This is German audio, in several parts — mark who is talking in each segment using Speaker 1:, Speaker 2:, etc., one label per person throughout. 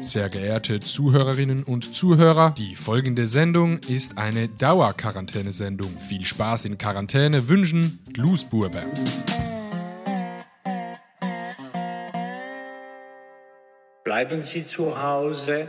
Speaker 1: Sehr geehrte Zuhörerinnen und Zuhörer, die folgende Sendung ist eine Dauerquarantänesendung. Viel Spaß in Quarantäne wünschen Glusburber.
Speaker 2: Bleiben Sie zu Hause.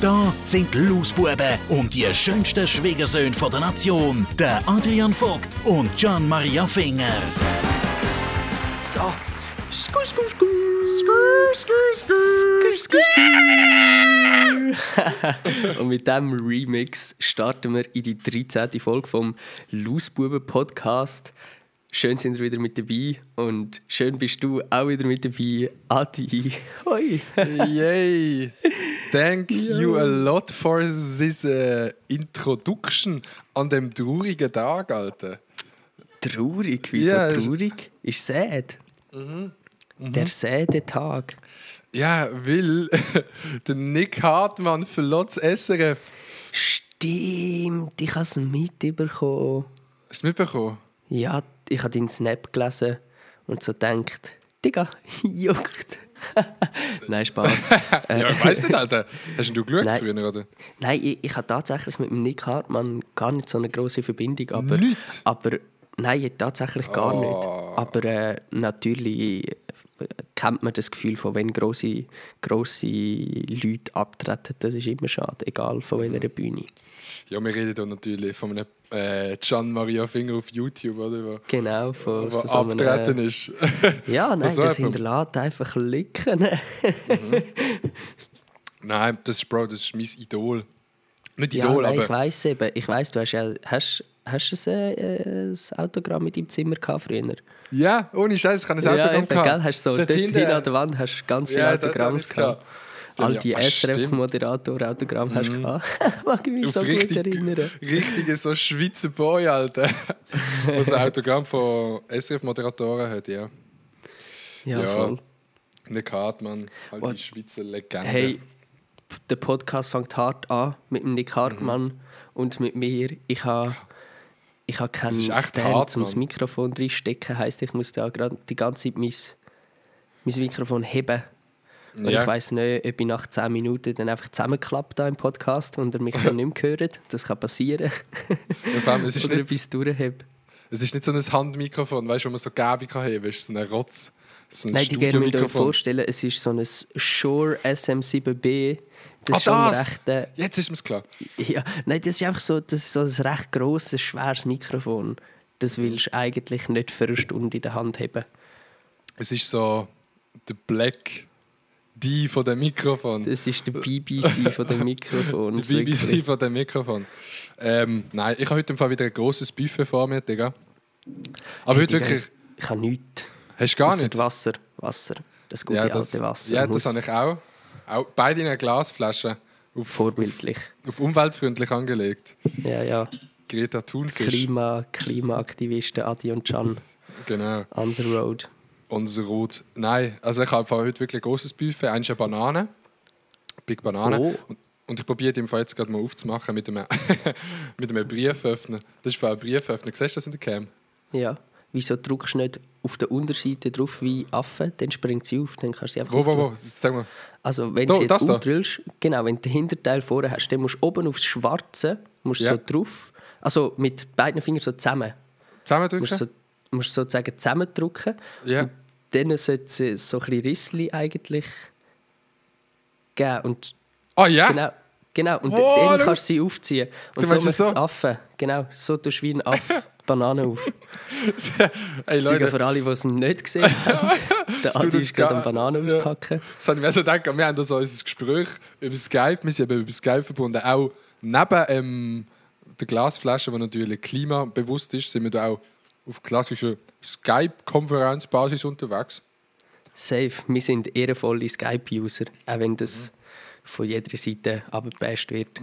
Speaker 3: Da sind die Lausbuben und die schönsten Schwiegersöhne von der Nation, der Adrian Vogt und Gian Maria Finger.
Speaker 4: So. Skur, skur, skur. Skur, skur, skur. Skur, skur. Und mit diesem Remix starten wir in die 13. Folge vom Lausbuben Podcast. Schön sind ihr wieder mit dabei und schön bist du auch wieder mit dabei, Adi. Hoi.
Speaker 1: Yay! Thank you a lot for this uh, introduction an dem traurigen Tag, Alter.
Speaker 4: Traurig, wieso
Speaker 1: es-
Speaker 4: traurig? Ist sad. Der säde Tag.
Speaker 1: Ja, weil der Nick Hartmann verlässt das SRF.
Speaker 4: Stimmt, ich habe es mitbekommen.
Speaker 1: Hast du mitbekommen?
Speaker 4: Ja, ich habe deinen Snap gelesen und so gedacht, Digga, juckt. Nein, Spaß.
Speaker 1: Ja, ich weiss nicht, Alter. Hast du geschaut
Speaker 4: Nein.
Speaker 1: früher, oder?
Speaker 4: Nein, ich, ich habe tatsächlich mit dem Nick Hartmann gar nicht so eine große Verbindung. Aber,
Speaker 1: Nicht?
Speaker 4: Aber nein, tatsächlich gar
Speaker 1: Oh.
Speaker 4: nicht. Aber äh, natürlich äh, kennt man das Gefühl von, wenn grosse, grosse Leute abtreten, das ist immer schade, egal von welcher Bühne.
Speaker 1: Ja, wir reden hier natürlich von einem äh, Gian Maria Finger auf YouTube, oder? Wo,
Speaker 4: Genau, von,
Speaker 1: wo
Speaker 4: von so einem,
Speaker 1: abtreten ist.
Speaker 4: Ja, nein,
Speaker 1: so
Speaker 4: das hinterlässt einfach Lücken.
Speaker 1: Nein, das ist, Bro, das ist mein Idol. Nicht
Speaker 4: Ja,
Speaker 1: Idol,
Speaker 4: nein, ich
Speaker 1: aber.
Speaker 4: weiss eben. Ich weiss, du hast ja... Hast, hast du ein, äh, ein Autogramm in deinem Zimmer gehabt früher?
Speaker 1: Ja, ohne Scheiß, ich habe ein
Speaker 4: ja,
Speaker 1: Autogramm
Speaker 4: eben, gell?
Speaker 1: gehabt.
Speaker 4: Hast so,
Speaker 1: Dort
Speaker 4: dort
Speaker 1: hinten-
Speaker 4: an der Wand hast du ganz viele
Speaker 1: Ja,
Speaker 4: Autogramms gehabt. All
Speaker 1: ja,
Speaker 4: die
Speaker 1: ah. Mhm.
Speaker 4: SRF-Moderator-Autogramm hast du gehabt. Mag ich mich
Speaker 1: Auf
Speaker 4: so gut
Speaker 1: richtig,
Speaker 4: erinnern.
Speaker 1: richtige so Schweizer Boy, Alter. So ein Autogramm von SRF-Moderatoren hat, ja.
Speaker 4: Ja,
Speaker 1: Ja.
Speaker 4: voll.
Speaker 1: Nick Hartmann, halt die
Speaker 4: What?
Speaker 1: Schweizer Legende.
Speaker 4: Hey, der Podcast fängt hart an mit dem Nick Hartmann
Speaker 1: Mhm.
Speaker 4: und mit mir. Ich habe ich ha keinen Stand
Speaker 1: hart,
Speaker 4: zum. Mikrofon reinstecken. Heisst, ich muss da gerade die ganze Zeit mein, mein Mikrofon heben. Und
Speaker 1: Ja.
Speaker 4: ich weiss nicht, ob ich nach 10 Minuten dann einfach zusammenklappt da im Podcast und er mich dann nicht mehr hört. Das kann passieren.
Speaker 1: Allem, es, ist
Speaker 4: Oder
Speaker 1: nicht,
Speaker 4: etwas durchhebe.
Speaker 1: es ist nicht so ein Handmikrofon, weißt du, wo man so Gabi kann heben kann. Es ist so ein Rotz. So ein
Speaker 4: Nein, die gerne müsst ihr euch
Speaker 1: Studiomikrofon.
Speaker 4: vorstellen, es ist so ein Shure SM7B. Das
Speaker 1: Ah, das!
Speaker 4: recht, äh,
Speaker 1: Jetzt ist mir's klar.
Speaker 4: Ja, nein, das ist einfach so, das ist so ein recht grosses, schweres Mikrofon. Das willst du eigentlich nicht für eine Stunde in der Hand haben.
Speaker 1: Es ist so der Black D von dem Mikrofon.
Speaker 4: Das ist der BBC von dem Mikrofon.
Speaker 1: Der BBC von dem Mikrofon. Ähm, nein, ich habe heute im Fall wieder ein grosses Buffet vor mir, Digga. Aber heute wirklich.
Speaker 4: Ich habe nichts.
Speaker 1: Hast du gar
Speaker 4: Ausser
Speaker 1: nicht?
Speaker 4: Wasser. Wasser. Das gute
Speaker 1: Ja, das,
Speaker 4: alte Wasser.
Speaker 1: ja, das habe ich auch. auch. Beide in einer Glasflasche. Auf,
Speaker 4: Vorbildlich.
Speaker 1: auf umweltfreundlich angelegt.
Speaker 4: Ja, ja.
Speaker 1: Greta Thunfisch.
Speaker 4: Klima, Klimaaktivisten Adi und Can.
Speaker 1: Genau.
Speaker 4: On the road.
Speaker 1: Unser Rot. Nein, also ich habe heute wirklich ein großes Buffet. Eins ist eine Banane. Big Banane.
Speaker 4: Oh.
Speaker 1: Und, und ich probiere den jetzt gerade mal aufzumachen mit einem, mit einem Brieföffner. Das ist für einen Brieföffner. Siehst du das in der Cam?
Speaker 4: Ja. Wieso drückst du nicht auf der Unterseite drauf wie Affe? Dann springt sie auf, dann kannst du sie einfach
Speaker 1: Wo, wo, wo? Sag mal.
Speaker 4: Also wenn
Speaker 1: Da,
Speaker 4: jetzt umdrillst, genau, wenn du den Hinterteil vorne hast, dann musst du oben aufs Schwarze musst
Speaker 1: Ja.
Speaker 4: so drauf, also mit beiden Fingern so zusammen,
Speaker 1: Zusammendrücken?
Speaker 4: musst du so, musst sozusagen zusammendrücken.
Speaker 1: Ja.
Speaker 4: Und dann sollte es so ein bisschen Rissli eigentlich geben. Und
Speaker 1: Ah ja?
Speaker 4: genau, genau. Und
Speaker 1: Wow,
Speaker 4: dann
Speaker 1: du-
Speaker 4: kannst du sie aufziehen.
Speaker 1: Du
Speaker 4: Und so macht
Speaker 1: es so?
Speaker 4: Affen. Genau, so tust du wie ein Affe Bananen auf.
Speaker 1: Ey Leute,
Speaker 4: für alle, die es nicht gesehen haben, der Adi ist gerade am Bananen
Speaker 1: Ja.
Speaker 4: auspacken.
Speaker 1: das habe ich mir so gedacht, wir haben da so unser Gespräch über Skype, wir sind eben über Skype verbunden, auch neben ähm, der Glasflasche, die natürlich klimabewusst ist, sind wir da auch auf klassischer Skype-Konferenzbasis unterwegs.
Speaker 4: Safe, wir sind ehrenvolle Skype-User, auch wenn das von jeder Seite abgepasst wird.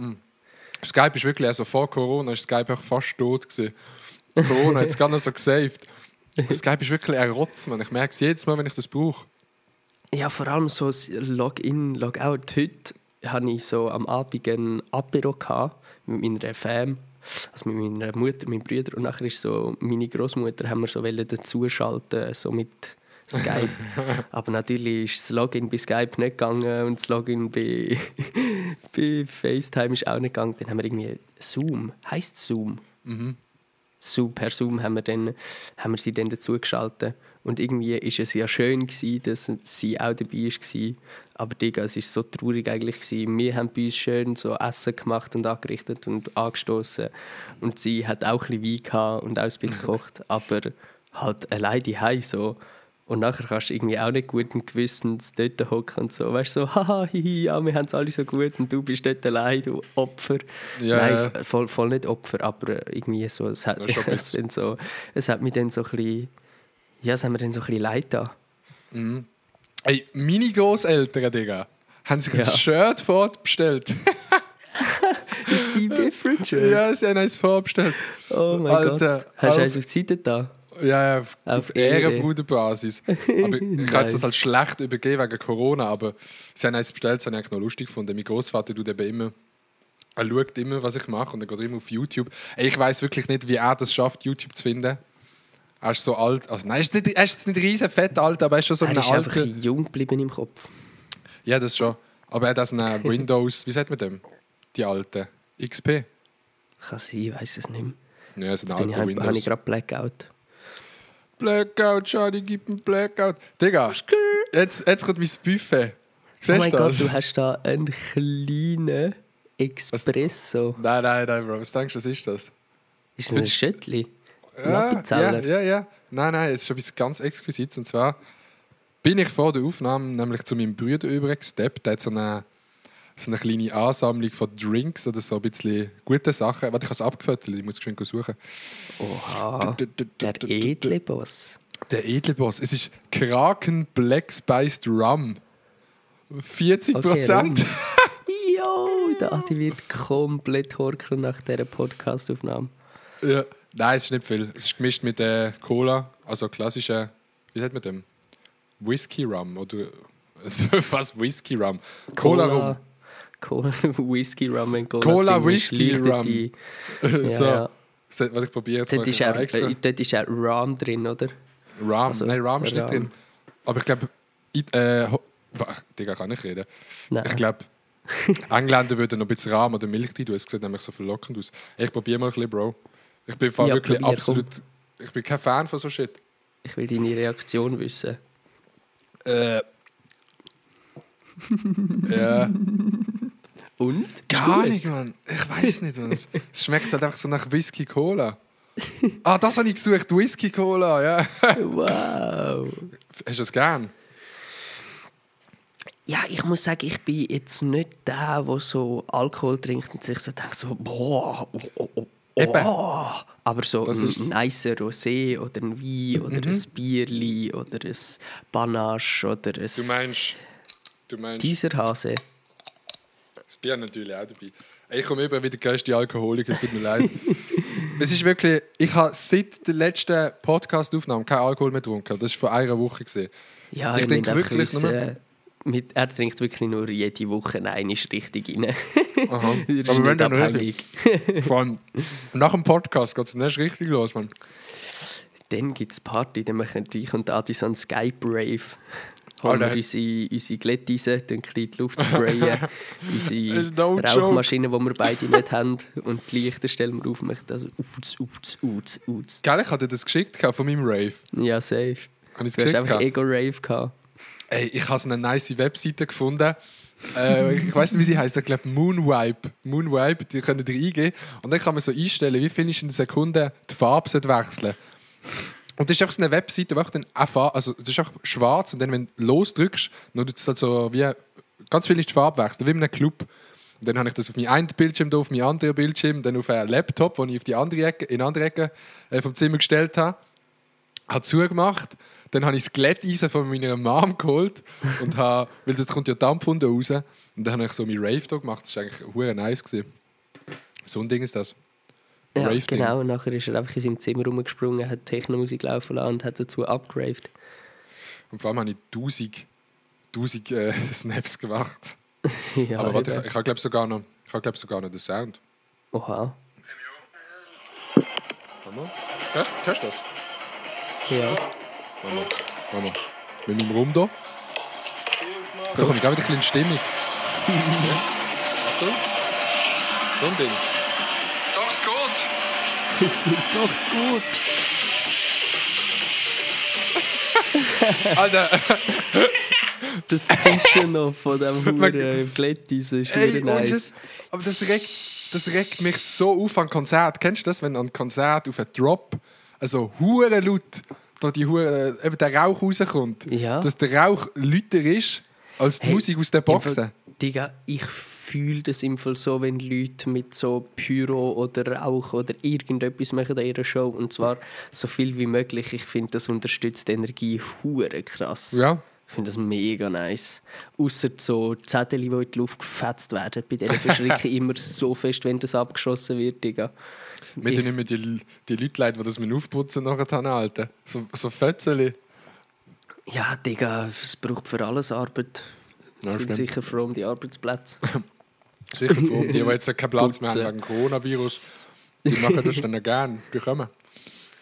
Speaker 1: Skype ist wirklich, also vor Corona ist Skype auch fast tot gewesen. Corona hat es gar nicht so gesaved. Skype ist wirklich ein Rotz, man. Ich merke es jedes Mal, wenn ich das brauche.
Speaker 4: Ja, vor allem so das Login, Logout. Heute hatte ich so am Abend ein Apero mit meiner Fam, also mit meiner Mutter, meinem Bruder und nachher ist so meine Großmutter haben wir so dazuschalten, so mit Skype. Aber natürlich ist das Login bei Skype nicht gegangen und das Login bei, bei FaceTime ist auch nicht gegangen. Dann haben wir irgendwie Zoom, heißt Zoom. Zoom, per Zoom haben wir, dann, haben wir sie dann dazugeschaltet. Und irgendwie ist es ja schön, gewesen, dass sie auch dabei war. Aber Digga, es war so traurig eigentlich. Gewesen. Wir haben bei uns schön so Essen gemacht und angerichtet und angestoßen. Und sie hat auch ein bisschen Wein gehabt und auch ein bisschen gekocht. Aber halt allein die so. Und nachher kannst du irgendwie auch nicht gut im Gewissen dort hocken und so. Weißt du, so, haha, hihi, ja, wir haben es alle so gut und du bist dort allein, du Opfer.
Speaker 1: Ja,
Speaker 4: Nein, voll, voll nicht Opfer, aber irgendwie so, es hat, es, so, es hat mich dann so ein bisschen, ja, es hat mir dann so ein bisschen leid da.
Speaker 1: Ey, meine Großeltern, Digga, haben sich
Speaker 4: Ja.
Speaker 1: ein Shirt vorbestellt.
Speaker 4: Ist die different schon?
Speaker 1: ja, sie haben eins vorbestellt.
Speaker 4: Oh mein
Speaker 1: Alter,
Speaker 4: Gott. Hast du eins auf die Seite da?
Speaker 1: Ja, ja, auf,
Speaker 4: Auf Ehre.
Speaker 1: Ehrenbruderbasis. Aber ich
Speaker 4: Nice.
Speaker 1: es halt schlecht übergeben wegen Corona, aber sie haben eins bestellt, das habe ich eigentlich noch lustig gefunden. Mein Großvater tut eben immer, er schaut immer, was ich mache und er geht immer auf YouTube. Ey, ich weiß wirklich nicht, wie er das schafft, YouTube zu finden. Er ist so alt, also nein, er ist, nicht, er ist nicht riesen fett alt, aber er ist schon so
Speaker 4: er
Speaker 1: ein
Speaker 4: ist einfach
Speaker 1: alter.
Speaker 4: jung geblieben im Kopf.
Speaker 1: Ja, das schon. Aber er hat das eine Windows, wie sagt man dem? Die alte XP.
Speaker 4: Kann sein, ich weiß es nicht mehr.
Speaker 1: Ja, das ist ein alter
Speaker 4: halt- habe ich
Speaker 1: Windows.
Speaker 4: gerade Blackout.
Speaker 1: Blackout, Johnny, gib mir Blackout. Digga, jetzt, jetzt kommt mein Buffet. Siehst
Speaker 4: oh mein
Speaker 1: du
Speaker 4: Gott,
Speaker 1: das?
Speaker 4: du hast da einen kleinen Espresso.
Speaker 1: Nein, nein, nein, Bro. Was denkst du, was ist das?
Speaker 4: Ist das ein Schöttli? Ein
Speaker 1: Ja, ja, ja. Nein, nein, es ist etwas ganz Exquisites. Und zwar bin ich vor der Aufnahme nämlich zu meinem Bruder übergesteppt. Der hat so eine, so eine kleine Ansammlung von Drinks oder so ein bisschen gute Sachen. Warte, ich habe es abgefüttert, ich muss geschwind suchen.
Speaker 4: Oha, der edle Boss.
Speaker 1: Der edle Boss. Es ist Kraken Black Spiced Rum. 40 Prozent.
Speaker 4: Jo, der Adi wird komplett horkeln nach dieser Podcast-Aufnahme.
Speaker 1: ja. Nein, es ist nicht viel. Es ist gemischt mit äh, Cola, also klassische, wie sagt man dem? Whisky Rum oder was Whisky Rum? Cola Rum.
Speaker 4: Cola, Whisky Rum und Cola.
Speaker 1: Cola, Whisky, Rum.
Speaker 4: die-
Speaker 1: so.
Speaker 4: ja.
Speaker 1: So, warte, ich probiere jetzt mal
Speaker 4: Dort ist, auch,
Speaker 1: extra.
Speaker 4: dort ist auch Rum drin, oder?
Speaker 1: Rum.
Speaker 4: also,
Speaker 1: Nein, Rum ist nicht
Speaker 4: Rum.
Speaker 1: drin. Aber ich glaube, äh, Ach, Digga, kann ich reden.
Speaker 4: Nein.
Speaker 1: Ich glaube, Engländer würden noch ein bisschen Rahm oder Milch rein tun. Es sieht nämlich so verlockend aus. Ich probiere mal ein bisschen, Bro. Ich bin
Speaker 4: Ja,
Speaker 1: wirklich
Speaker 4: probier,
Speaker 1: absolut. Ich bin kein Fan von so Shit.
Speaker 4: Ich will deine Reaktion wissen.
Speaker 1: Äh. ja.
Speaker 4: Und?
Speaker 1: Gar
Speaker 4: Gut.
Speaker 1: nicht, Mann. Ich weiß nicht, Mann. Es es schmeckt halt einfach so nach Whisky Cola. Ah, das habe ich gesucht. Whisky Cola, ja.
Speaker 4: Wow.
Speaker 1: Hast du es gern?
Speaker 4: Ja, ich muss sagen, ich bin jetzt nicht der, der so Alkohol trinkt und sich so denkt, so, boah, oh, oh, oh,
Speaker 1: Eben.
Speaker 4: oh. Aber so
Speaker 1: Das
Speaker 4: ein
Speaker 1: Mhm.
Speaker 4: nicer Rosé oder ein Wein oder ein Bierli oder ein Panache oder ein...
Speaker 1: Du meinst. Du meinst.
Speaker 4: Dieser Hase.
Speaker 1: Das Bier natürlich auch dabei. Ich komme über wie der größte Alkoholiker, es tut mir leid. es ist wirklich, ich habe seit der letzten Podcast-Aufnahme keinen Alkohol mehr getrunken. Das war vor einer Woche. Gewesen.
Speaker 4: Ja,
Speaker 1: Ich
Speaker 4: ich
Speaker 1: denke wirklich
Speaker 4: wirklich...
Speaker 1: nur-
Speaker 4: Wissen, mit, er trinkt wirklich nur jede Woche eine richtig rein.
Speaker 1: Aha.
Speaker 4: Er
Speaker 1: Aber wenn dann
Speaker 4: abhängig.
Speaker 1: Vor allem nach dem Podcast geht es dann erst richtig los, Mann.
Speaker 4: Dann gibt es Party, dann machen ich und Adi so einen Skype-Rave. Holen wir unsere, unsere Glätteisen, dann in die Luft sprayen, unsere
Speaker 1: No.
Speaker 4: Rauchmaschine, die wir beide nicht haben, und die Lichter stellen wir auf das Uts, Uts, Uts, Uts.
Speaker 1: Gell, ich hatte dir das geschickt von meinem Rave.
Speaker 4: Ja, safe.
Speaker 1: Habe
Speaker 4: Du hast einfach? Ego-Rave gehabt.
Speaker 1: Ey, ich habe eine nice Webseite gefunden. äh, ich weiß nicht, wie sie heißt. Ich glaube Moonwipe. Moonwipe, die können ihr eingeben. Und dann kann man so einstellen, wie viel ist in einer Sekunde die Farbe wechseln. Und das ist einfach so eine Webseite, wo einfach dann Farbe, also das ist einfach schwarz und dann, wenn du losdrückst, dann tut es halt so wie ganz viel ist die Farbe wechseln, wie in einem Club. Und dann habe ich das auf meinen einen Bildschirm, auf meinen anderen Bildschirm, dann auf einen Laptop, den ich auf die andere Ecke, in die andere Ecke äh, vom Zimmer gestellt habe. Habe zugemacht. Dann habe ich das Glätteisen von meiner Mom geholt und habe, weil das kommt ja Dampf unten raus. Und dann habe ich so mein Rave da gemacht. Das war eigentlich hure nice. Gewesen. So ein Ding ist das.
Speaker 4: Ja, genau. Und nachher ist er einfach in seinem Zimmer rumgesprungen, hat Techno-Musik laufen lassen und hat dazu upgraved.
Speaker 1: Und vor allem habe ich 1000, 1000 äh, Snaps gemacht.
Speaker 4: ja,
Speaker 1: Aber warte, ich, ich habe glaube sogar noch, ich habe, glaub, sogar noch den Sound.
Speaker 4: Oha.
Speaker 1: Hörst du das?
Speaker 4: Ja.
Speaker 1: Warte mal. Warte mal. Mit meinem Rum da. Da komme ich auch wieder ein bisschen in Stimmung. Achtung. So ein Ding. Doch, es geht.
Speaker 4: Doch, ist gut.
Speaker 1: Alter,
Speaker 4: Das Zischen noch von dem Huren Glätteisen ist
Speaker 1: ey,
Speaker 4: nice.
Speaker 1: Scheiß. Aber das regt, das regt mich so auf an Konzert. Kennst du das, wenn an Konzert auf einen Drop, also hure laut, da die hure, äh, eben der Rauch rauskommt,
Speaker 4: Ja.
Speaker 1: dass der Rauch lauter ist als die
Speaker 4: Hey,
Speaker 1: Musik aus den Boxen.
Speaker 4: Digga, ich fühle das im Fall so, wenn Leute mit so Pyro oder Rauch oder irgendetwas machen an ihrer Show. Und zwar so viel wie möglich. Ich finde, das unterstützt die Energie hure krass.
Speaker 1: Ja.
Speaker 4: Ich finde das mega nice. Außer so Zettel, die in die Luft gefetzt werden. Bei denen verschrecke ich immer so fest, wenn das abgeschossen wird, Digga.
Speaker 1: Wir tun immer die, die Leute leid, die das mit aufputzen nachher halten. So, so Fötzeli.
Speaker 4: Ja, Digga, es braucht für alles Arbeit.
Speaker 1: Ja,
Speaker 4: sind
Speaker 1: stimmt.
Speaker 4: sicher froh um die Arbeitsplätze.
Speaker 1: Sicher froh. Die, die jetzt keinen Platz mehr haben wegen Coronavirus, die machen das dann gerne. Die kommen.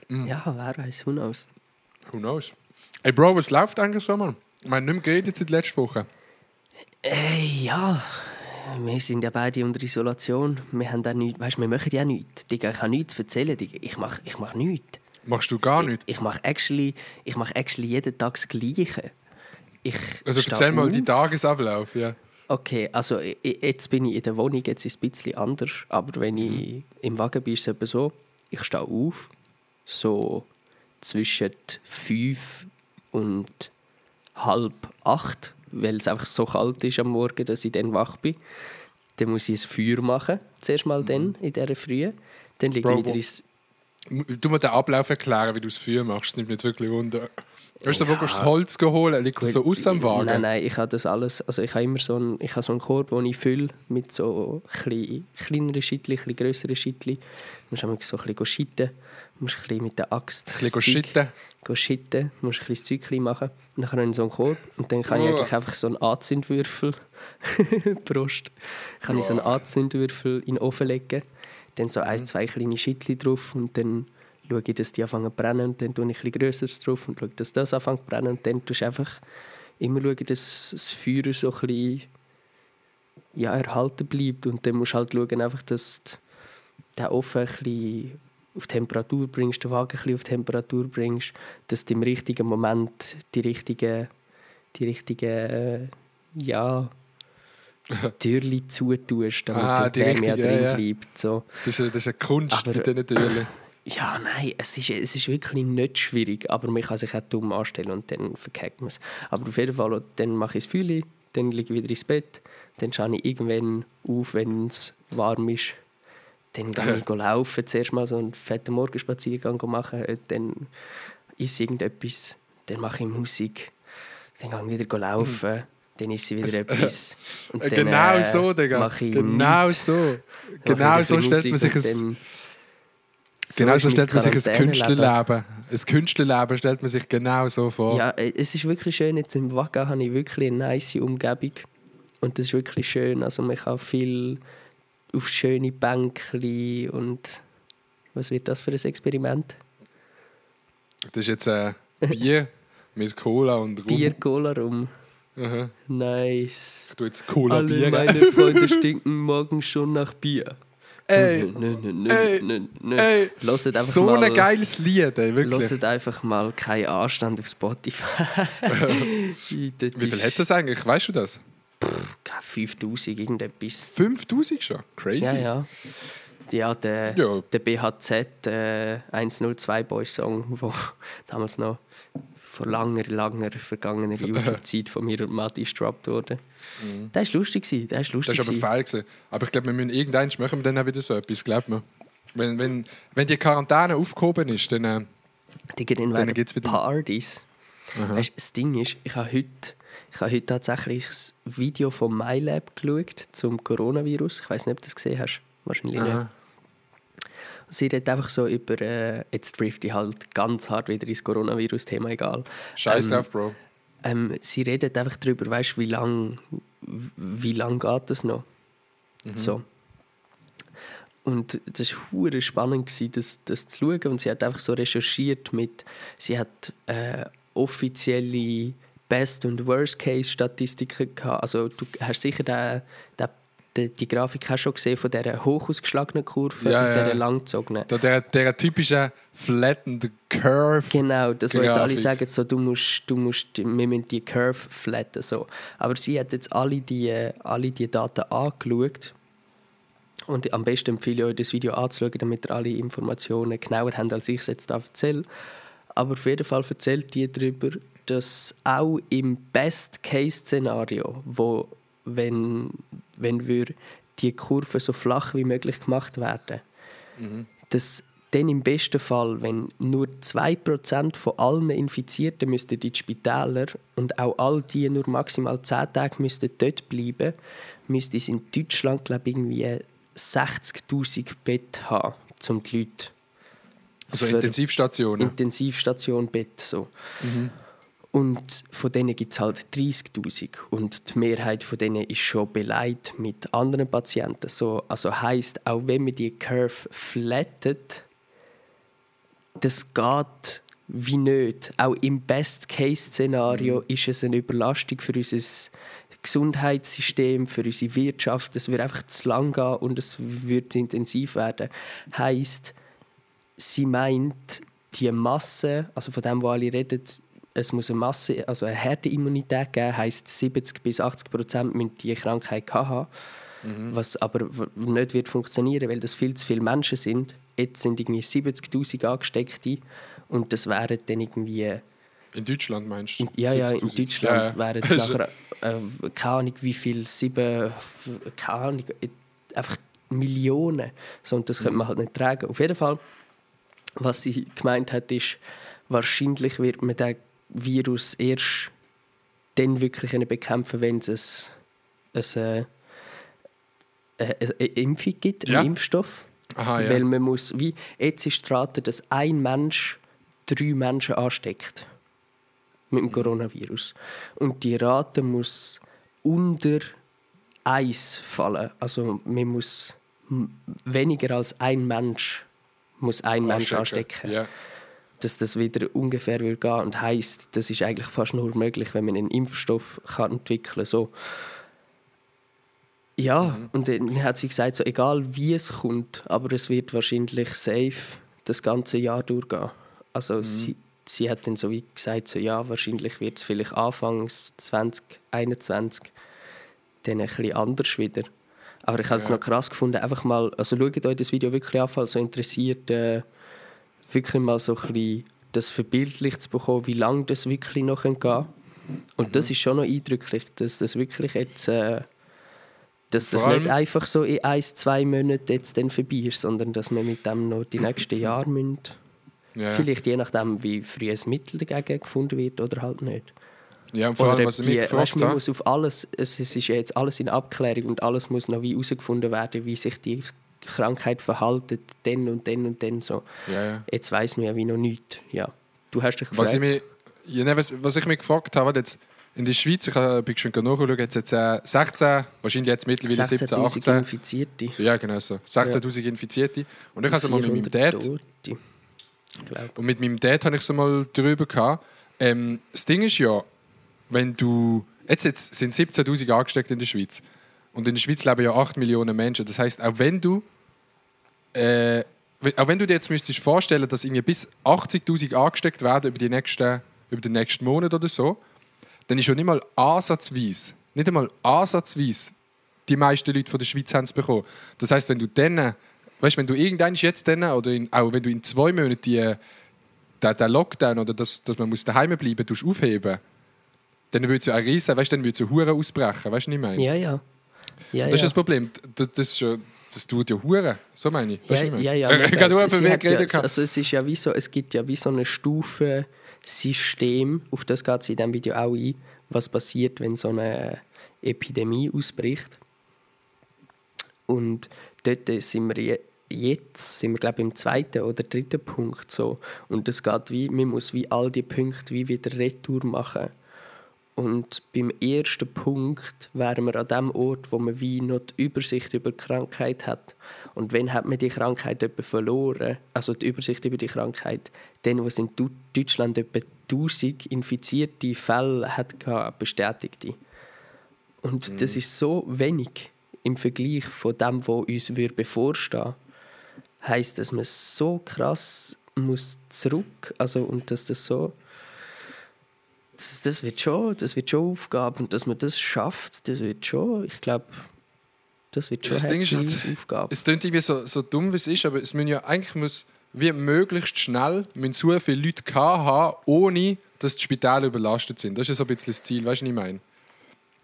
Speaker 1: Mhm.
Speaker 4: Ja, wer weiß, who knows.
Speaker 1: Who knows? Ey Bro, was läuft eigentlich so, Mann? Ich meine, nicht mehr geredet seit letzter Woche.
Speaker 4: Ey, ja. Wir sind ja beide unter Isolation. Wir haben auch nichts. Weißt wir machen ja nichts. Digga, ich habe nichts zu erzählen. Digga. Ich mache ich mach nichts.
Speaker 1: Machst du gar nichts?
Speaker 4: Ich mache actually, ich mach actually jeden Tag das Gleiche. Ich
Speaker 1: Also erzähl mal
Speaker 4: auf.
Speaker 1: die Tagesablauf, ja.
Speaker 4: Okay, also jetzt bin ich in der Wohnung, jetzt ist es ein bisschen anders. Aber wenn
Speaker 1: Mhm.
Speaker 4: ich im Wagen bin, ist es eben so, ich stehe auf, so zwischen fünf und halb acht, weil es einfach so kalt ist am Morgen, dass ich dann wach bin. Dann muss ich ein Feuer machen, zuerst mal dann, in dieser Früh. Dann liege
Speaker 1: Mhm.
Speaker 4: Ich wieder ins...
Speaker 1: Du musst den Ablauf erklären, wie du es Feuer machst. Das nimmt mich wirklich wunder. Hast du du das Holz geholt? Liegt das so aus am Wagen?
Speaker 4: Nein, nein, ich habe das alles, also ich habe immer so einen, ich habe so einen Korb, den ich fülle mit so klein, kleineren Schittli, ein grösseren Schittli. Du musst einmal so ein bisschen schitten, musst ein bisschen mit der Axt
Speaker 1: Ein bisschen schitten.
Speaker 4: schitten, musst ein bisschen das Zeug machen und dann ich so einen Korb und dann kann ich
Speaker 1: Oh.
Speaker 4: eigentlich einfach so einen Anzündwürfel, Prost, kann ich so einen
Speaker 1: Oh.
Speaker 4: Anzündwürfel in den Ofen legen, dann so
Speaker 1: Mhm.
Speaker 4: ein, zwei kleine Schittli drauf und dann schaue ich, dass die anfangen zu brennen und dann tue ich ein bisschen grösseres drauf und schaue, dass das anfängt zu brennen und dann tust du einfach immer schauen, dass das Feuer so ein bisschen ja, erhalten bleibt und dann musst du halt schauen, einfach, dass den Ofen ein bisschen auf Temperatur bringst, den Wagen ein bisschen auf Temperatur bringst, dass du im richtigen Moment die richtigen, die richtigen äh, ja, Türchen zutust, damit
Speaker 1: Ah,
Speaker 4: die auch
Speaker 1: richtige,
Speaker 4: drin
Speaker 1: ja, ja.
Speaker 4: bleibt. So.
Speaker 1: Das ist, eine- das ist eine Kunst
Speaker 4: Aber-
Speaker 1: mit diesen Türen.
Speaker 4: Ja, nein, es ist, es ist wirklich nicht schwierig, aber man kann sich auch dumm anstellen und dann verkackt man es. Aber auf jeden Fall, dann mache ich das Feuer, dann liege ich wieder ins Bett, dann schaue ich irgendwann auf, wenn es warm ist. Dann gehe ich laufen, zuerst mal so einen fetten Morgenspaziergang machen, dann esse ich irgendetwas, dann mache ich Musik, dann gehe ich wieder laufen, dann esse ich wieder etwas. Und dann,
Speaker 1: genau
Speaker 4: äh,
Speaker 1: so, Digga.
Speaker 4: mache ich
Speaker 1: Genau
Speaker 4: nichts.
Speaker 1: so. Genau
Speaker 4: ich
Speaker 1: so stellt man sich ein, genau so stellt man sich ein. Künstlerleben. Ein Künstlerleben stellt man sich genau so vor.
Speaker 4: Ja, äh, es ist wirklich schön. Jetzt im Wagen habe ich wirklich eine nice Umgebung. Und das ist wirklich schön. Also man kann viel auf schöne Bänkchen und was wird das für ein Experiment?
Speaker 1: Das ist jetzt ein Bier mit Cola und Rum.
Speaker 4: Bier, Cola rum.
Speaker 1: Aha.
Speaker 4: Nice.
Speaker 1: Ich tue jetzt Cola
Speaker 4: Alle
Speaker 1: Bier.
Speaker 4: meine Freunde stinken morgen schon nach Bier.
Speaker 1: Ey,
Speaker 4: Nö, nö, nö,
Speaker 1: ey,
Speaker 4: nö, nö.
Speaker 1: ey,
Speaker 4: Hört einfach
Speaker 1: so
Speaker 4: mal,
Speaker 1: ein geiles Lied, ey, wirklich.
Speaker 4: Hört einfach mal keinen Anstand auf Spotify.
Speaker 1: Wie viel hat das eigentlich? Weißt du das?
Speaker 4: Keine 5000 irgendetwas.
Speaker 1: 5000 schon? Crazy.
Speaker 4: Ja, ja. Ja, der,
Speaker 1: Ja.
Speaker 4: der BHZ äh, 102 Boys Song, wo damals noch vor langer, langer vergangener YouTube-Zeit von mir und Matti gestroppt wurde. Der war lustig, der ist
Speaker 1: Das war aber feil. Gewesen. Aber ich glaube, wir müssen irgendwann machen wir dann auch wieder so etwas, glaubt mir. Wenn, wenn, wenn die Quarantäne aufgehoben ist, dann. Äh,
Speaker 4: dann
Speaker 1: Dann
Speaker 4: werden
Speaker 1: gibt's wieder-
Speaker 4: Partys. Weißt, das Ding ist, ich habe heute, ich habe heute tatsächlich das Video von MyLab geschaut zum Coronavirus. Ich weiß nicht, ob du das gesehen hast. Wahrscheinlich nicht.
Speaker 1: aha.
Speaker 4: Sie redet einfach so über, äh, jetzt trifft ich halt ganz hart wieder ins Coronavirus-Thema, egal.
Speaker 1: Scheiß
Speaker 4: Ähm,
Speaker 1: drauf, Bro.
Speaker 4: Ähm, sie redet einfach darüber, weißt, wie lang, wie lang geht das noch? So. Und das war hure spannend, gewesen, das, das zu schauen. Und sie hat einfach so recherchiert mit, sie hat äh, offizielle Best- und Worst-Case-Statistiken gehabt. Also du hast sicher den, den, die, die Grafik auch schon gesehen von dieser hoch ausgeschlagenen Kurve
Speaker 1: Ja,
Speaker 4: und
Speaker 1: ja.
Speaker 4: dieser langgezogenen.
Speaker 1: Da der, der typische flattened Curve.
Speaker 4: Genau, das wo jetzt alle sagen, so, du musst, du musst, wir müssen die Curve flatten. So. Aber sie hat jetzt alle die, alle die Daten angeschaut. Und am besten empfehle ich euch, das Video anzuschauen, damit ihr alle Informationen genauer habt, als ich es jetzt erzähle. Aber auf jeden Fall erzählt die darüber, dass auch im Best-Case-Szenario, wo wenn, wenn wir die Kurve so flach wie möglich gemacht werden, dass dann im besten Fall, wenn nur 2% von allen Infizierten müssten in die Spitäler und auch all die nur maximal 10 Tage müssten dort bleiben, müsste es in Deutschland glaube ich, irgendwie 60'000 Bett haben, um die Leute
Speaker 1: Also Intensivstationen.
Speaker 4: Intensivstationbett so. Und von denen gibt es halt 30'000 und die Mehrheit von denen ist schon beleidigt mit anderen Patienten. So, also heißt auch wenn man die Curve flattet, das geht wie nicht. Auch im Best-Case-Szenario ist es eine Überlastung für unser Gesundheitssystem, für unsere Wirtschaft. Es wird einfach zu lang gehen und es wird intensiv werden. Heißt, sie meint, die Masse, also von dem, wo alle reden, es muss eine Masse, also eine Herdenimmunität geben, heisst 70 bis 80 Prozent müssen die Krankheit haben, was aber nicht wird funktionieren, weil das viel zu viele Menschen sind. Jetzt sind irgendwie 70'000 Angesteckte und das wären dann irgendwie
Speaker 1: In Deutschland meinst du?
Speaker 4: in, ja, ja, in
Speaker 1: 70'000?
Speaker 4: Deutschland
Speaker 1: Ja,
Speaker 4: wären es nachher, äh, keine Ahnung wie viel, sieben, keine Ahnung, äh, einfach Millionen. So, und das könnte man halt nicht tragen. Auf jeden Fall, was sie gemeint hat, ist, wahrscheinlich wird man den Virus erst dann wirklich bekämpfen wenn es ein, ein, äh, eine, Impfung gibt,
Speaker 1: Ja.
Speaker 4: einen Impfstoff.
Speaker 1: Aha, ja.
Speaker 4: Weil man muss, wie, jetzt ist die Rate, dass ein Mensch drei Menschen ansteckt mit
Speaker 1: Mhm.
Speaker 4: dem Coronavirus. Und die Rate muss unter 1 fallen. Also man muss weniger als ein Mensch muss ein Mensch anstecken.
Speaker 1: Ja.
Speaker 4: Dass das wieder ungefähr würde gehen und heisst, das ist eigentlich fast nur möglich, wenn man einen Impfstoff kann entwickeln kann. So. Ja,
Speaker 1: Mhm.
Speaker 4: und dann hat sie gesagt, so, egal wie es kommt, aber es wird wahrscheinlich safe das ganze Jahr durchgehen. Also
Speaker 1: Mhm.
Speaker 4: sie, sie hat dann so wie gesagt, so, ja, wahrscheinlich wird es vielleicht anfangs 2021 dann ein bisschen anders wieder. Aber ich habe es
Speaker 1: Ja.
Speaker 4: noch krass gefunden, einfach mal, also schaut euch das Video wirklich an, falls so interessiert, äh, wirklich mal so ein bisschen das verbildlicht zu bekommen, wie lange das wirklich noch gehen kann. Und
Speaker 1: Mhm.
Speaker 4: das ist schon noch eindrücklich, dass das wirklich jetzt, äh, dass das nicht einfach so in ein, zwei Monaten jetzt dann vorbei ist, sondern dass wir mit dem noch die nächsten Jahre müssen.
Speaker 1: Ja.
Speaker 4: Vielleicht je nachdem, wie früh ein Mittel dagegen gefunden wird oder halt nicht.
Speaker 1: ja, und vor allem, was ich mich gefragt
Speaker 4: weißt, man muss auf alles, es, es ist ja jetzt alles in Abklärung und alles muss noch wie herausgefunden werden, wie sich die Krankheit verhaltet, dann und dann und dann so.
Speaker 1: ja, ja.
Speaker 4: Jetzt weiß man ja wie noch nichts. Ja. Du hast dich
Speaker 1: Was ich,
Speaker 4: gefragt.
Speaker 1: mich, ja, nein, was, was ich mich gefragt habe, jetzt in der Schweiz, ich habe schon nachschauen, jetzt, jetzt äh, 16, wahrscheinlich jetzt mittlerweile 17,
Speaker 4: 16'000
Speaker 1: 18.
Speaker 4: Infizierte.
Speaker 1: Ja, genau so. 16.000 Infizierte. Und ich habe es mal mit meinem
Speaker 4: 400
Speaker 1: Dad,
Speaker 4: Tote.
Speaker 1: Und mit meinem Dad habe ich es mal drüber gehabt. Ähm, das Ding ist ja, wenn du, jetzt, jetzt sind 17.000 angesteckt in der Schweiz. Und in der Schweiz leben ja 8 Millionen Menschen. Das heißt, auch wenn du, äh, wenn- auch wenn du dir jetzt müsstest vorstellen, dass irgendwie bis 80.000 angesteckt werden über, die nächsten, über den nächsten Monat oder so, dann ist schon nicht mal ansatzweise nicht einmal ansatzweise die meisten Leute von der Schweiz haben es bekommen. Das heißt, wenn du dann, weißt, wenn du irgendwann jetzt dann, oder in, auch wenn du in zwei Monaten die, den, den Lockdown oder das, dass man muss daheim bleiben muss, aufheben, dann würde es ja riesen, weißt, dann würde es ja Huren ausbrechen, weißt du, ich meine?
Speaker 4: Ja, ja. ja
Speaker 1: das ist
Speaker 4: ja.
Speaker 1: das Problem. Das, das, ist ja, das tut ja Huren, so meine ich.
Speaker 4: Ja,
Speaker 1: ich
Speaker 4: ja,
Speaker 1: meine?
Speaker 4: ja.
Speaker 1: Nur
Speaker 4: Es-
Speaker 1: über
Speaker 4: sie hat ja, also es ist ja wie so, es gibt ja wie so eine Stufe System, auf das geht es in diesem Video auch ein, was passiert, wenn so eine Epidemie ausbricht. Und dort sind wir je- jetzt, sind wir glaube ich im zweiten oder dritten Punkt so. Und es geht wie, man muss wie all die Punkte wie wieder retour machen. Und beim ersten Punkt wären wir an dem Ort, wo man wie noch die Übersicht über die Krankheit hat. Und wenn hat man die Krankheit etwa verloren, also die Übersicht über die Krankheit, dann, was in Du- Deutschland etwa 1000 infizierte Fälle hat gehabt, bestätigte. Und das ist so wenig im Vergleich von dem, was uns würde bevorstehen heißt, dass man so krass muss zurück, also und dass das so das, das wird schon, das wird schon Aufgabe und dass man das schafft, das wird schon, ich glaube, das wird schon
Speaker 1: das Ding ist
Speaker 4: eine
Speaker 1: halt,
Speaker 4: Aufgabe.
Speaker 1: Es klingt irgendwie so, so dumm, wie es ist, aber es müssen ja eigentlich muss, wie möglichst schnell müssen so viele Leute haben, ohne dass die Spitäler überlastet sind. Das ist ja so ein bisschen das Ziel, weißt du, was ich meine?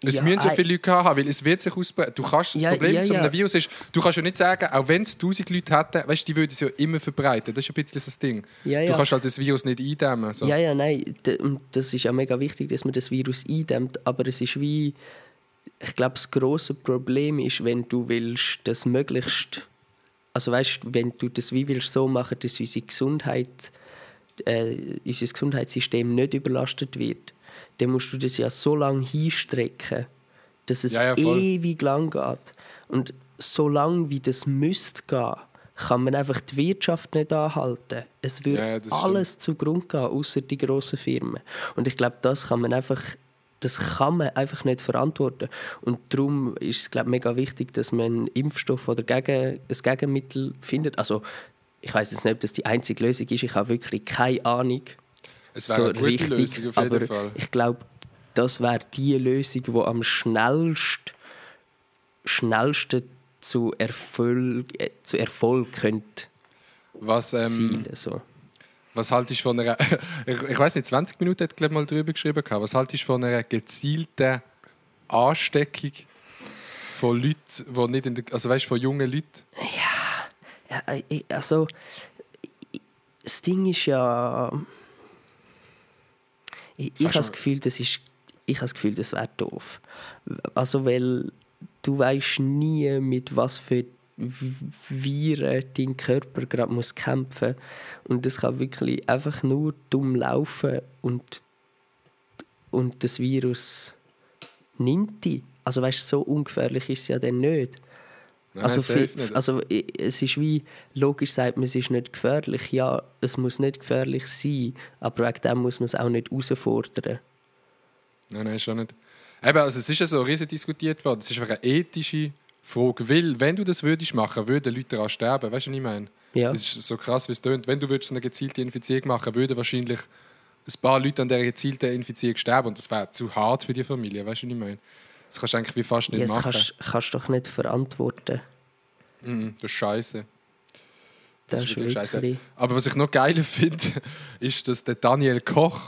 Speaker 1: Es
Speaker 4: Ja,
Speaker 1: müssen so viele Leute haben, weil es wird sich ausbreiten. Du kannst, das
Speaker 4: Ja,
Speaker 1: Problem
Speaker 4: ja,
Speaker 1: mit so einem
Speaker 4: ja.
Speaker 1: Virus ist, du kannst ja nicht sagen, auch wenn es 1000 Leute hätten, weißt, die würden es ja immer verbreiten. Das ist ein bisschen das Ding.
Speaker 4: Ja,
Speaker 1: Du kannst halt das Virus nicht eindämmen. So.
Speaker 4: Ja, ja, nein, das ist ja mega wichtig, dass man das Virus eindämmt, aber es ist wie, ich glaube, das große Problem ist, wenn du willst, das möglichst, also weißt, wenn du das wie willst so machen, dass unsere Gesundheit, äh, unser Gesundheitssystem nicht überlastet wird, dann musst du das ja so lange hinstrecken, dass es
Speaker 1: Ja, ja,
Speaker 4: ewig lang geht. Und so lange wie das müsste gehen, kann man einfach die Wirtschaft nicht anhalten. Es würde
Speaker 1: Ja,
Speaker 4: alles zugrunde gehen, außer die grossen Firmen. Und ich glaube, das kann man einfach, das kann man einfach nicht verantworten. Und darum ist es glaube mega wichtig, dass man einen Impfstoff oder gegen, ein Gegenmittel findet. Also ich weiß jetzt nicht, ob das die einzige Lösung ist. Ich habe wirklich keine Ahnung.
Speaker 1: Es wäre eine gute Lösung auf jeden
Speaker 4: aber
Speaker 1: Fall.
Speaker 4: ich glaube, das wäre die Lösung, die am schnellst, schnellsten zu Erfolg, äh, zu Erfolg könnte
Speaker 1: Was, ähm,
Speaker 4: zielen. So.
Speaker 1: Was haltest du von einer, ich, ich weiß nicht, 20 Minuten hat glaub ich, mal drüber geschrieben, was haltest du von einer gezielten Ansteckung von Leuten, die nicht in der, also weißt, von jungen Leuten?
Speaker 4: Ja, äh, ich- also das Ding ist ja, ich, ich habe das. Gefühl, das ist, ich habe das Gefühl, das wäre doof. Also weil du weißt nie, mit was für Viren dein Körper gerade muss kämpfen und das kann wirklich einfach nur dumm laufen und und das Virus nimmt die. Also weißt du, so ungefährlich ist es ja dann nicht.
Speaker 1: Nein,
Speaker 4: Also, fi-
Speaker 1: nicht.
Speaker 4: also i- es ist wie, logisch sagt man, es ist nicht gefährlich. Ja, es muss nicht gefährlich sein, aber wegen dem muss man es auch nicht herausfordern.
Speaker 1: Nein, nein, schon nicht. Eben, also es ist ja so riesig diskutiert worden. Es ist einfach eine ethische Frage. Weil, wenn du das würdest machen, würden Leute daran sterben. Weißt du, was ich meine?
Speaker 4: Ja.
Speaker 1: Es ist so krass, wie es tönt. Wenn du würdest eine gezielte Infizierung machen würden wahrscheinlich ein paar Leute an dieser gezielten Infizierung sterben. Und das wäre zu hart für die Familie. Weißt du, was ich meine? Das kannst du eigentlich wie fast nicht
Speaker 4: Ja, das
Speaker 1: machen.
Speaker 4: kannst, kannst du doch nicht verantworten.
Speaker 1: Mhm, das ist scheiße.
Speaker 4: Das, ist
Speaker 1: wirklich
Speaker 4: wirklich...
Speaker 1: Aber was ich noch geiler finde, ist, dass der Daniel Koch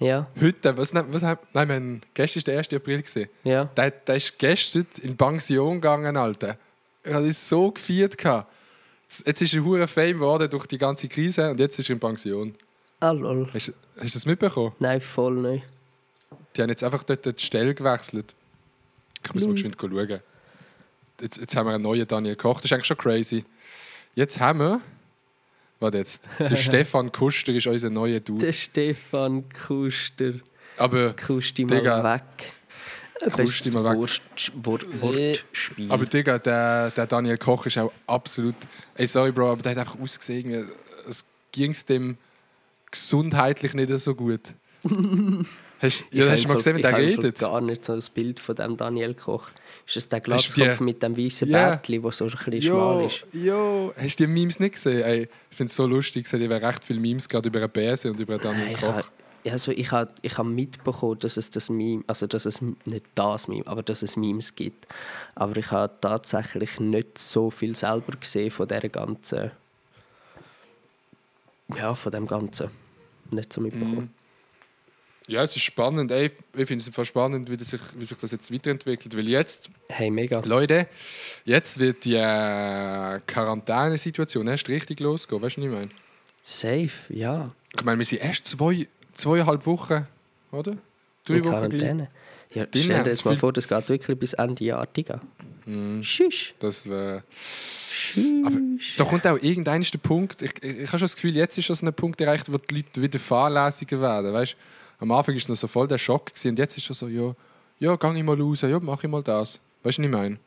Speaker 4: Ja,
Speaker 1: heute, was, was, nein, haben, gestern ist der 1. April gesehen.
Speaker 4: ja.
Speaker 1: Der, der ist gestern in Pension gegangen, Alter. Er hat es so gefeiert. gehabt. Jetzt ist er hure Fame geworden durch die ganze Krise und jetzt ist er in Pension.
Speaker 4: Ah, lol.
Speaker 1: Hast, du- hast du das mitbekommen?
Speaker 4: Nein, voll nicht.
Speaker 1: Die haben jetzt einfach dort die Stelle gewechselt. Ich muss mal geschwind schauen. Jetzt, jetzt haben wir einen neuen Daniel Koch. Das ist eigentlich schon crazy. Jetzt haben wir. Warte jetzt. Der Stefan Kuster ist unser neuer Dude.
Speaker 4: Der Stefan Kuster.
Speaker 1: Aber,
Speaker 4: Kusti mal
Speaker 1: Digga.
Speaker 4: weg.
Speaker 1: Kusti mal weg.
Speaker 4: Wurst, Wort, Wortspiel.
Speaker 1: aber Digga, der, der Daniel Koch ist auch absolut. Ey, sorry, Bro, aber der hat einfach ausgesehen, es ging es dem gesundheitlich nicht so gut. hast ja, hast du mal gesehen, wie der
Speaker 4: Ich
Speaker 1: redet?
Speaker 4: gar nicht so ein Bild von dem Daniel Koch. Ist das der Glatzkopf
Speaker 1: die-
Speaker 4: mit dem weißen
Speaker 1: Ja.
Speaker 4: Bärtchen, der so ein bisschen schmal
Speaker 1: Jo,
Speaker 4: ist?
Speaker 1: jo, hast du die Memes nicht gesehen? Ey, ich finde es so lustig, es hat eben recht viele Memes gerade über einen Bäse und über Daniel
Speaker 4: Nein, ich
Speaker 1: Koch.
Speaker 4: habe Ja, also ich habe ich hab mitbekommen, dass es das Meme, also dass es nicht das Meme, aber dass es Memes gibt. Aber ich habe tatsächlich nicht so viel selber gesehen von der ganzen, ja, von dem Ganzen. Nicht so mitbekommen.
Speaker 1: Ja, es ist spannend. Ey, ich finde es einfach spannend, wie, das sich, wie sich das jetzt weiterentwickelt. Weil jetzt,
Speaker 4: Hey, mega.
Speaker 1: Leute, jetzt wird die äh, Quarantänesituation erst richtig losgehen. Weißt du, was ich meine?
Speaker 4: Safe, ja.
Speaker 1: Ich meine, wir sind erst zwei, zweieinhalb Wochen, oder? Drei
Speaker 4: In
Speaker 1: Wochen.
Speaker 4: Quarantäne. Ja, stell dir jetzt mal vor, das geht wirklich bis Ende Jahr, Digga.
Speaker 1: Mhm.
Speaker 4: Tschüss.
Speaker 1: Das, äh,
Speaker 4: Tschüss.
Speaker 1: aber da kommt auch irgendein Punkt. Ich, ich, ich habe schon das Gefühl, jetzt ist schon ein Punkt erreicht, wo die Leute wieder fahrlässiger werden. Weißt? Am Anfang war es noch so voll der Schock gewesen, und jetzt ist schon so, ja, ja, gang ich mal raus, ja, mach ich mal das. Weißt du, was ich meine?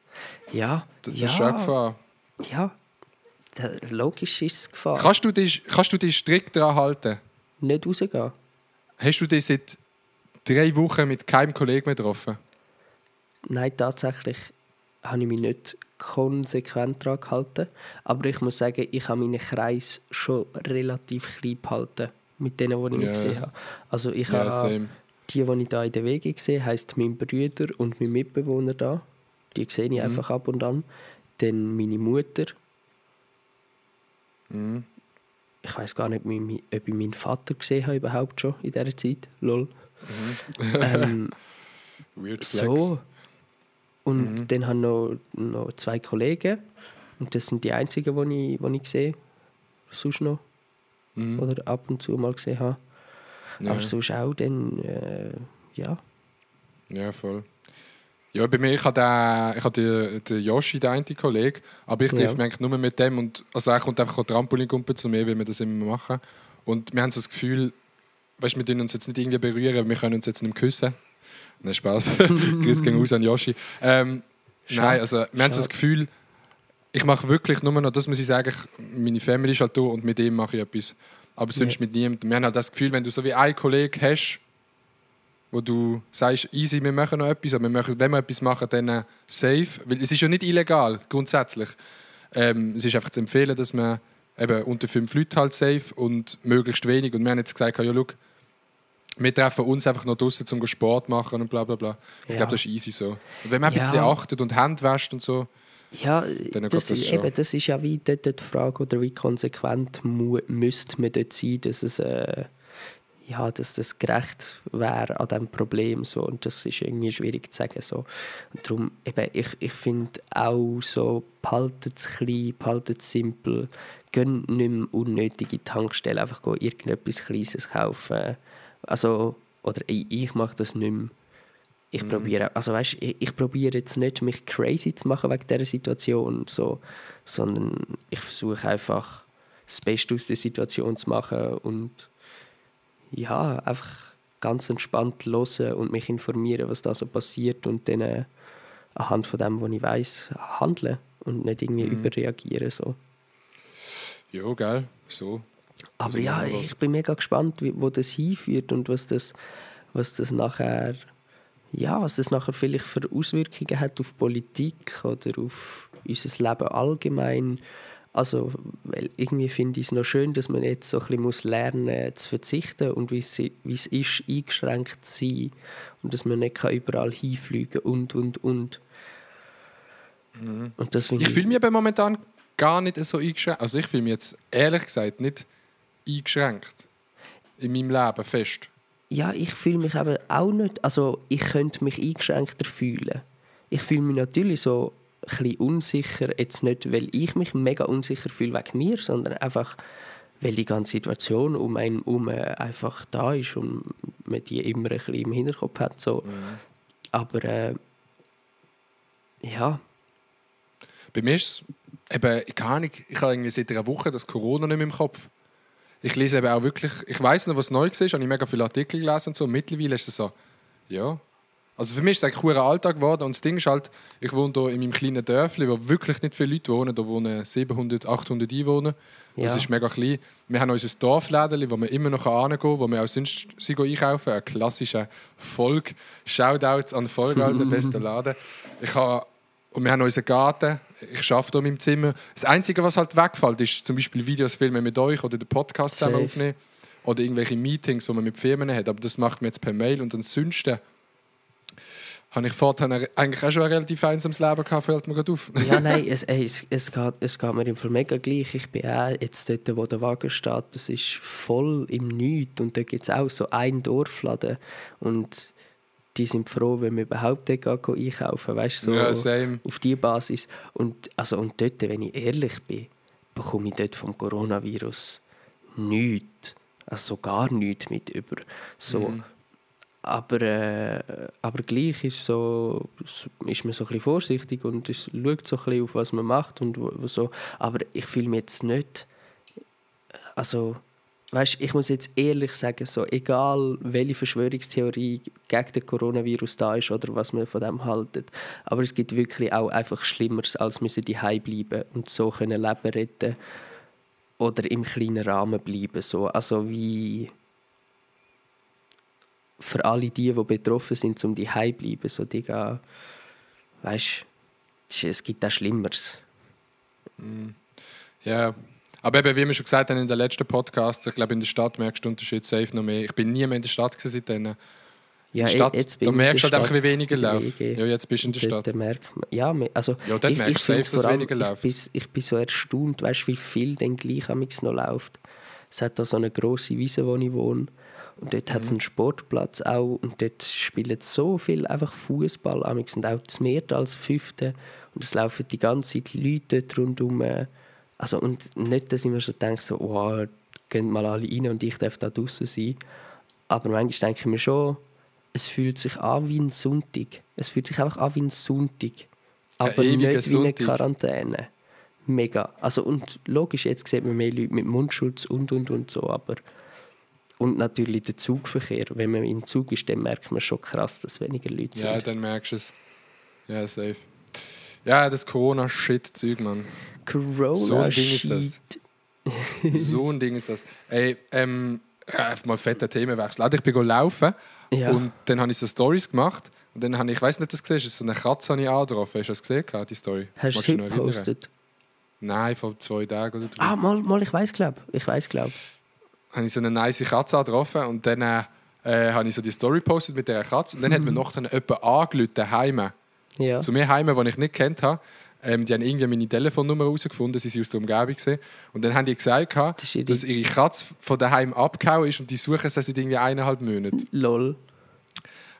Speaker 4: ja,
Speaker 1: Das, das
Speaker 4: ja,
Speaker 1: ist schon Gefahr.
Speaker 4: ja. Logisch ist es Gefahr.
Speaker 1: Kannst du, dich, kannst du dich strikt daran halten?
Speaker 4: Nicht rausgehen.
Speaker 1: Hast du dich seit drei Wochen mit keinem Kollegen mehr getroffen?
Speaker 4: Nein, tatsächlich habe ich mich nicht konsequent daran gehalten. Aber ich muss sagen, ich habe meinen Kreis schon relativ klein behalten mit denen, die ich nicht gesehen habe. Also ich
Speaker 1: Ja,
Speaker 4: habe
Speaker 1: same.
Speaker 4: die, die ich da in der Wege sehe, heisst mein Bruder und mein Mitbewohner da. Die sehe ich einfach ab und an. Dann meine Mutter.
Speaker 1: Mhm.
Speaker 4: Ich weiß gar nicht, ob ich meinen Vater gesehen habe überhaupt schon in dieser Zeit. Lol. ähm,
Speaker 1: Weird Flex.
Speaker 4: so. Und
Speaker 1: Mhm.
Speaker 4: dann habe ich noch, noch zwei Kollegen. Und das sind die einzigen, die ich, die ich sehe. Sonst noch.
Speaker 1: Mhm.
Speaker 4: Oder ab und zu mal gesehen habe.
Speaker 1: Ja.
Speaker 4: Aber sonst auch dann, äh, ja.
Speaker 1: Ja, voll. Ja, bei mir, ich habe den, ich habe den, den Yoshi, den einen Kollegen, aber ich
Speaker 4: Ja.
Speaker 1: treffe mich eigentlich nur mit dem und also er kommt einfach Trampolin zu mir, weil wir das immer machen. Und wir haben so das Gefühl, weißt, wir tun uns jetzt nicht irgendwie berühren, aber wir können uns jetzt nicht küssen. Nein, Spaß. Grüß gehen aus an Yoshi. Ähm, nein, also wir haben so das. Gefühl, ich mache wirklich nur noch, das muss ich sagen, meine Family ist halt da und mit dem mache ich etwas. Aber sonst
Speaker 4: Ja.
Speaker 1: mit niemandem. Wir haben halt das Gefühl, wenn du so wie einen Kollegen hast, wo du sagst, easy, wir machen noch etwas, aber wir machen, wenn wir etwas machen, dann äh, safe. Weil es ist ja nicht illegal, grundsätzlich. Ähm, es ist einfach zu empfehlen, dass man eben unter fünf Leute halt safe und möglichst wenig. Und wir haben jetzt gesagt, ja, schau, wir treffen uns einfach noch draußen zum Sport machen und bla bla bla. Ich
Speaker 4: Ja.
Speaker 1: glaube, das ist easy so. Und wenn man ein
Speaker 4: Ja.
Speaker 1: bisschen achtet und Hände wäscht und so,
Speaker 4: Ja, das,
Speaker 1: das
Speaker 4: ist, eben, das ist ja wie dort die Frage, oder wie konsequent müsste man dort sein, dass es äh, ja, dass das gerecht wäre an diesem Problem. So. Und das ist irgendwie schwierig zu sagen. So. Und darum, eben, ich, ich finde auch so, behaltet es klein, behaltet es simpel, gehen nicht mehr unnötige Tankstellen, einfach irgendetwas Kleines kaufen. Also, oder ich, ich mache das nicht mehr. Ich
Speaker 1: Mhm.
Speaker 4: probiere, also weißt, ich, ich probiere jetzt nicht, mich crazy zu machen wegen dieser Situation, so, sondern ich versuche einfach das Beste aus der Situation zu machen und ja, einfach ganz entspannt hören und mich informieren, was da so passiert und dann äh, anhand von dem, was ich weiß, handeln und nicht irgendwie
Speaker 1: Mhm.
Speaker 4: überreagieren. So.
Speaker 1: ja, geil, so.
Speaker 4: Aber
Speaker 1: Also
Speaker 4: ja, ich bin mega gespannt, wie, wo das hinführt und was das, was das nachher, ja, was das nachher vielleicht für Auswirkungen hat auf Politik oder auf unser Leben allgemein. Also, weil irgendwie finde ich es noch schön, dass man jetzt so ein bisschen muss lernen zu verzichten und wie es, ist, eingeschränkt zu sein und dass man nicht kann überall hinfliegen und, und, und. Und das
Speaker 1: Mhm. Ich fühle mich aber momentan gar nicht so eingeschränkt. Also ich fühle mich jetzt ehrlich gesagt nicht eingeschränkt in meinem Leben fest.
Speaker 4: Ja, ich fühle mich eben auch nicht. Also, ich könnte mich eingeschränkter fühlen. Ich fühle mich natürlich so ein bisschen unsicher. Jetzt nicht, weil ich mich mega unsicher fühle wegen mir, sondern einfach, weil die ganze Situation um einen herum einfach da ist und man die immer ein bisschen im Hinterkopf hat. So. Aber äh, ja,
Speaker 1: Bei mir ist es eben, keine Ahnung, ich habe irgendwie seit einer Woche das Corona nicht mehr im Kopf. Ich lese eben auch wirklich, ich weiß noch, was neu war, habe ich mega viele Artikel gelesen und so. Und mittlerweile ist es so, ja. Also für mich ist es eigentlich ein Alltag geworden und das Ding ist halt, ich wohne hier in meinem kleinen Dörfli, wo wirklich nicht viele Leute wohnen. Da wohnen 700, 800 Einwohner. Das
Speaker 4: Ja.
Speaker 1: ist mega klein. Wir haben unser Dorfläden, wo wir immer noch hingehen können, wo wir auch sonst einkaufen. Ein klassischer Volk. Shoutouts an Vollgall, der beste Laden. Ich habe, und wir haben unseren Garten. Ich arbeite hier in meinem Zimmer. Das Einzige, was halt wegfällt, ist zum Beispiel Videos filmen mit euch oder den Podcast zusammen
Speaker 4: Safe.
Speaker 1: aufnehmen. oder irgendwelche Meetings, die man mit Firmen hat, aber das macht man jetzt per Mail und ansonsten habe ich vorher eigentlich auch schon ein relativ einsames Leben gehabt, fällt mir gerade auf.
Speaker 4: Ja, nein, es, ey, es, es, geht, es geht mir im Fall mega gleich. Ich bin auch jetzt dort, wo der Wagen steht, das ist voll im Nichts. Und da gibt es auch so einen Dorfladen. Und die sind froh, wenn wir überhaupt dort einkaufen weißt, so
Speaker 1: Ja, same.
Speaker 4: auf diese Basis. Und, also, und dort, wenn ich ehrlich bin, bekomme ich dort vom Coronavirus nichts. Also so gar nichts mit über. So, aber, äh, aber gleich ist, so, ist man so ein bisschen vorsichtig und es schaut so ein bisschen auf, was man macht und so. Aber ich fühle mich jetzt nicht. Also, weißt, ich muss jetzt ehrlich sagen, so, egal welche Verschwörungstheorie gegen den Coronavirus da ist oder was man von dem haltet, aber es gibt wirklich auch einfach Schlimmeres, als müssen die bleiben und so können Leben retten oder im kleinen Rahmen bleiben. So. Also wie für alle die, die betroffen sind, um die zu bleiben. So, gehen, weißt, es gibt auch Schlimmeres.
Speaker 1: Ja, aber eben, wie wir schon gesagt haben in den letzten Podcasts, ich glaube, in der Stadt merkst du Unterschied safe noch mehr. Ich bin nie mehr in der Stadt seitdem.
Speaker 4: Ja,
Speaker 1: Stadt,
Speaker 4: e- jetzt bin
Speaker 1: da
Speaker 4: ich
Speaker 1: merkst du halt einfach, wie
Speaker 4: Stadt,
Speaker 1: weniger läuft.
Speaker 4: WG.
Speaker 1: Ja, jetzt bist du in der
Speaker 4: Und dort
Speaker 1: Stadt.
Speaker 4: Merkt man, ja, also,
Speaker 1: Ja, dort merkst du safe, dass
Speaker 4: allem-
Speaker 1: weniger läuft.
Speaker 4: Ich bin, ich bin so erstaunt, weißt, wie viel denn gleich amigs noch läuft. Es hat da so eine grosse Wiese, wo ich wohne. Und dort hat es
Speaker 1: Mhm.
Speaker 4: einen Sportplatz auch. Und dort spielen so viel einfach Fußball amigs und auch das Meer als Fünfte. Und es laufen die ganze Zeit Leute dort rundherum. Also, und nicht, dass ich mir so denke, so, wow, gehen mal alle rein und ich darf da draußen sein. Aber manchmal denke ich mir schon, es fühlt sich an wie ein Sonntag. Es fühlt sich einfach an wie ein Sonntag. Aber
Speaker 1: ewiger
Speaker 4: nicht wie eine. Quarantäne. Mega. Also, und logisch, jetzt sieht man mehr Leute mit Mundschutz und und und so, aber. Und natürlich der Zugverkehr. Wenn man im Zug ist, dann merkt man schon krass, dass weniger Leute
Speaker 1: Ja,
Speaker 4: sind.
Speaker 1: dann merkst du es. Ja, safe. Ja, das Corona-Shit-Zeug, Mann.
Speaker 4: Corona
Speaker 1: So ein Ding ist das. So ein Ding ist das. Ey, ähm, äh, mal fetter Themenwechsel. Also ich bin laufen
Speaker 4: Ja.
Speaker 1: und dann habe ich so Stories gemacht und dann habe ich, ich weiß nicht, ob du das gesehen hast, so eine Katze habe ich angetroffen. Hast du das gesehen, die Story?
Speaker 4: Hast du
Speaker 1: Magst dich noch
Speaker 4: gepostet?
Speaker 1: Nein, vor zwei Tagen oder drei.
Speaker 4: Ah, mal, mal, ich weiß glaub. Ich weiß glaub.
Speaker 1: habe ich so eine nice Katze angetroffen und dann äh, äh, habe ich so die Story gepostet mit dieser Katze und dann hat mir noch dann jemand angerufen daheim.
Speaker 4: Ja.
Speaker 1: Zu mir heim, die ich nicht kennt habe. Ähm, die haben irgendwie meine Telefonnummer herausgefunden, sie sind aus der Umgebung. Gewesen. Und dann haben die gesagt,
Speaker 4: Das
Speaker 1: dass ihre Katze von daheim abgehauen ist und die suchen sie seit irgendwie eineinhalb Monaten.
Speaker 4: Lol.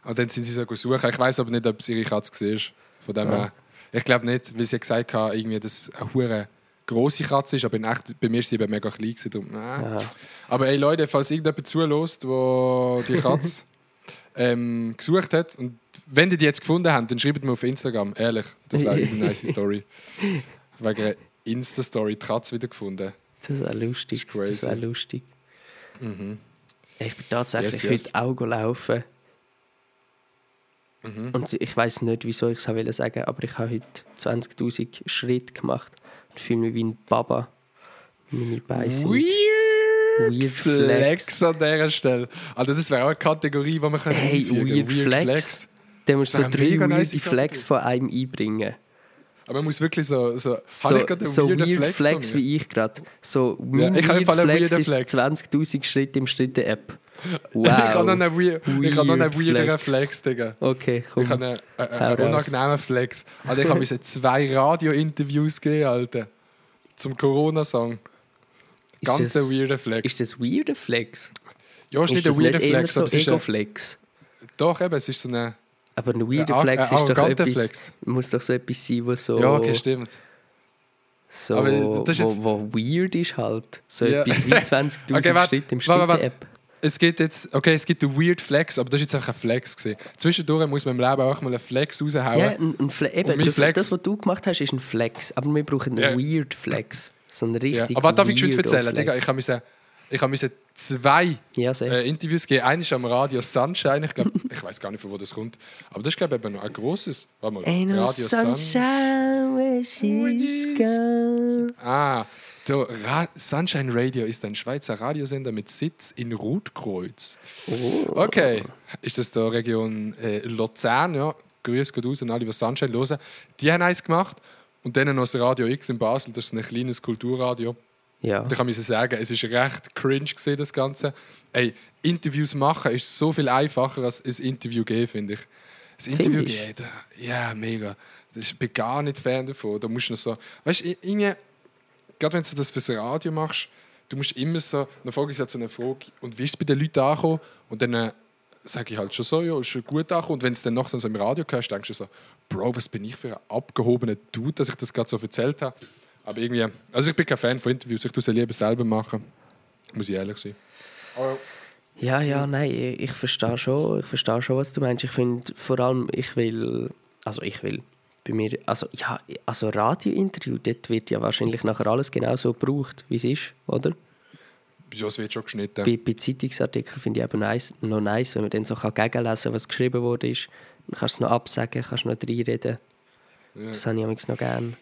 Speaker 1: Und dann sind sie so suchen. Ich weiß aber nicht, ob es ihre Katze war. Von dem
Speaker 4: Ja.
Speaker 1: her. Ich glaube nicht, weil sie gesagt hat, irgendwie, dass eine hure große Katze ist, aber in echt, bei mir ist sie eben mega klein. Gewesen, darum. Aber ey Leute, falls irgendjemand zulässt, wo die Katze ähm, gesucht hat und wenn ihr die jetzt gefunden habt, dann schreibt mir auf Instagram, ehrlich, das wäre eine nice Story. Wegen einer Insta-Story die Katze wieder gefunden.
Speaker 4: Das wäre lustig.
Speaker 1: Das. Mhm.
Speaker 4: Das wäre lustig. Ich bin tatsächlich
Speaker 1: Yes, yes.
Speaker 4: heute auch laufen.
Speaker 1: Mhm.
Speaker 4: Und ich weiß nicht, wieso ich es sagen wollte, aber ich habe heute 20.000 Schritte gemacht und fühle mich wie ein Baba. Meine Beine sind...
Speaker 1: Weird,
Speaker 4: Weird
Speaker 1: Flex. an dieser Stelle. Also das wäre auch eine Kategorie, die man können
Speaker 4: Hey,
Speaker 1: einfügen
Speaker 4: Weird Flex. Dann musst du so drei weirde
Speaker 1: nice
Speaker 4: Flex von einem einbringen.
Speaker 1: Aber man muss wirklich so... so,
Speaker 4: So, so weird
Speaker 1: Flex,
Speaker 4: Flex, wie ich gerade. So,
Speaker 1: Ja, ich
Speaker 4: Weird Flex
Speaker 1: weirden
Speaker 4: ist
Speaker 1: Flex.
Speaker 4: 20'000 Schritte im Schritte-App. Wow.
Speaker 1: Ich habe noch einen, weird, ich habe noch einen
Speaker 4: Weird
Speaker 1: weirden
Speaker 4: Flex.
Speaker 1: Flex, Digga.
Speaker 4: Okay, komm.
Speaker 1: Ich habe einen, einen,
Speaker 4: Hau
Speaker 1: einen unangenehmen Flex. Also ich habe mir zwei Radio-Interviews gegeben, Alter. Zum Corona-Song. Ganz
Speaker 4: das-
Speaker 1: ein weirder Flex.
Speaker 4: Ist das weirder Flex?
Speaker 1: ja, ist,
Speaker 4: Ist
Speaker 1: nicht ein weirder
Speaker 4: nicht
Speaker 1: Flex,
Speaker 4: so
Speaker 1: aber es ist ein,
Speaker 4: Ego-Flex?
Speaker 1: Doch, eben, es ist so eine...
Speaker 4: Aber ein weirder Flex ist doch etwas...
Speaker 1: Flex.
Speaker 4: Muss doch so etwas sein, was so...
Speaker 1: Ja, okay, stimmt.
Speaker 4: so
Speaker 1: Aber das ist jetzt-
Speaker 4: wo, wo weird ist halt. So
Speaker 1: Ja.
Speaker 4: etwas wie 20'000
Speaker 1: Okay, warte,
Speaker 4: Schritte im. Schritte-App.
Speaker 1: Es gibt jetzt... Okay, es gibt einen weird Flex, aber das ist jetzt einfach ein Flex gewesen. Zwischendurch muss man im Leben auch mal einen Flex raushauen.
Speaker 4: Ja, ein, ein Fle eben, das,
Speaker 1: Flex-
Speaker 4: das, was du gemacht hast, ist ein Flex. Aber wir brauchen einen
Speaker 1: Ja.
Speaker 4: weird Flex. So
Speaker 1: Ja.
Speaker 4: richtig
Speaker 1: Aber darf ich schon erzählen? Digga, ich habe müssen, ich habe zwei
Speaker 4: Ja,
Speaker 1: äh, Interviews gegeben. Eines am Radio Sunshine. Ich glaube, ich weiß gar nicht, von wo das kommt. Aber das ist, glaube ich, noch ein großes. Warte mal.
Speaker 4: Ain't no
Speaker 1: Radio Sunshine.
Speaker 4: sunshine.
Speaker 1: Ah, der Ra Sunshine Radio ist ein Schweizer Radiosender mit Sitz in Rotkreuz.
Speaker 4: Oh.
Speaker 1: Okay, ist das der Region äh, Luzern? Ja, Grüße geht raus an alle, die Sunshine hören. Die haben eins gemacht und dann noch das Radio X in Basel, das ist ein kleines Kulturradio.
Speaker 4: Ja.
Speaker 1: Und ich kann sagen, es ist recht cringe gesehen das Ganze. Ey, Interviews machen ist so viel einfacher als ein Interview geben, finde ich. Das Interview da- ja, mega. Ich bin gar nicht Fan davon. Da musst du noch so, weißt du, gerade wenn du das fürs Radio machst, du musst immer so, dann frage ich so eine Frage, und wie ist es bei den Leuten angekommen? Und dann äh, sage ich halt schon so, ja, ist schon gut angekommen. Und wenn du es dann noch so im Radio hörst, denkst du so, Bro, was bin ich für ein abgehobener Dude, dass ich das gerade so erzählt habe. Aber irgendwie, also ich bin kein Fan von Interviews, ich tue sie lieber selber machen. Muss ich ehrlich sein.
Speaker 4: Ja, ja, nein, ich, ich verstehe schon, ich verstehe schon, was du meinst. Ich finde vor allem, ich will, also ich will bei mir, also ja, also Radiointerview, dort wird ja wahrscheinlich nachher alles genau so gebraucht, wie es ist, oder?
Speaker 1: Wieso, es wird schon geschnitten.
Speaker 4: Bei, bei Zeitungsartikeln finde ich eben nice, noch nice, wenn man dann so kann gegenlesen kann, was geschrieben wurde. Ist. Dann kannst du es noch absagen, kannst noch reinreden. Das habe ich manchmal noch gerne.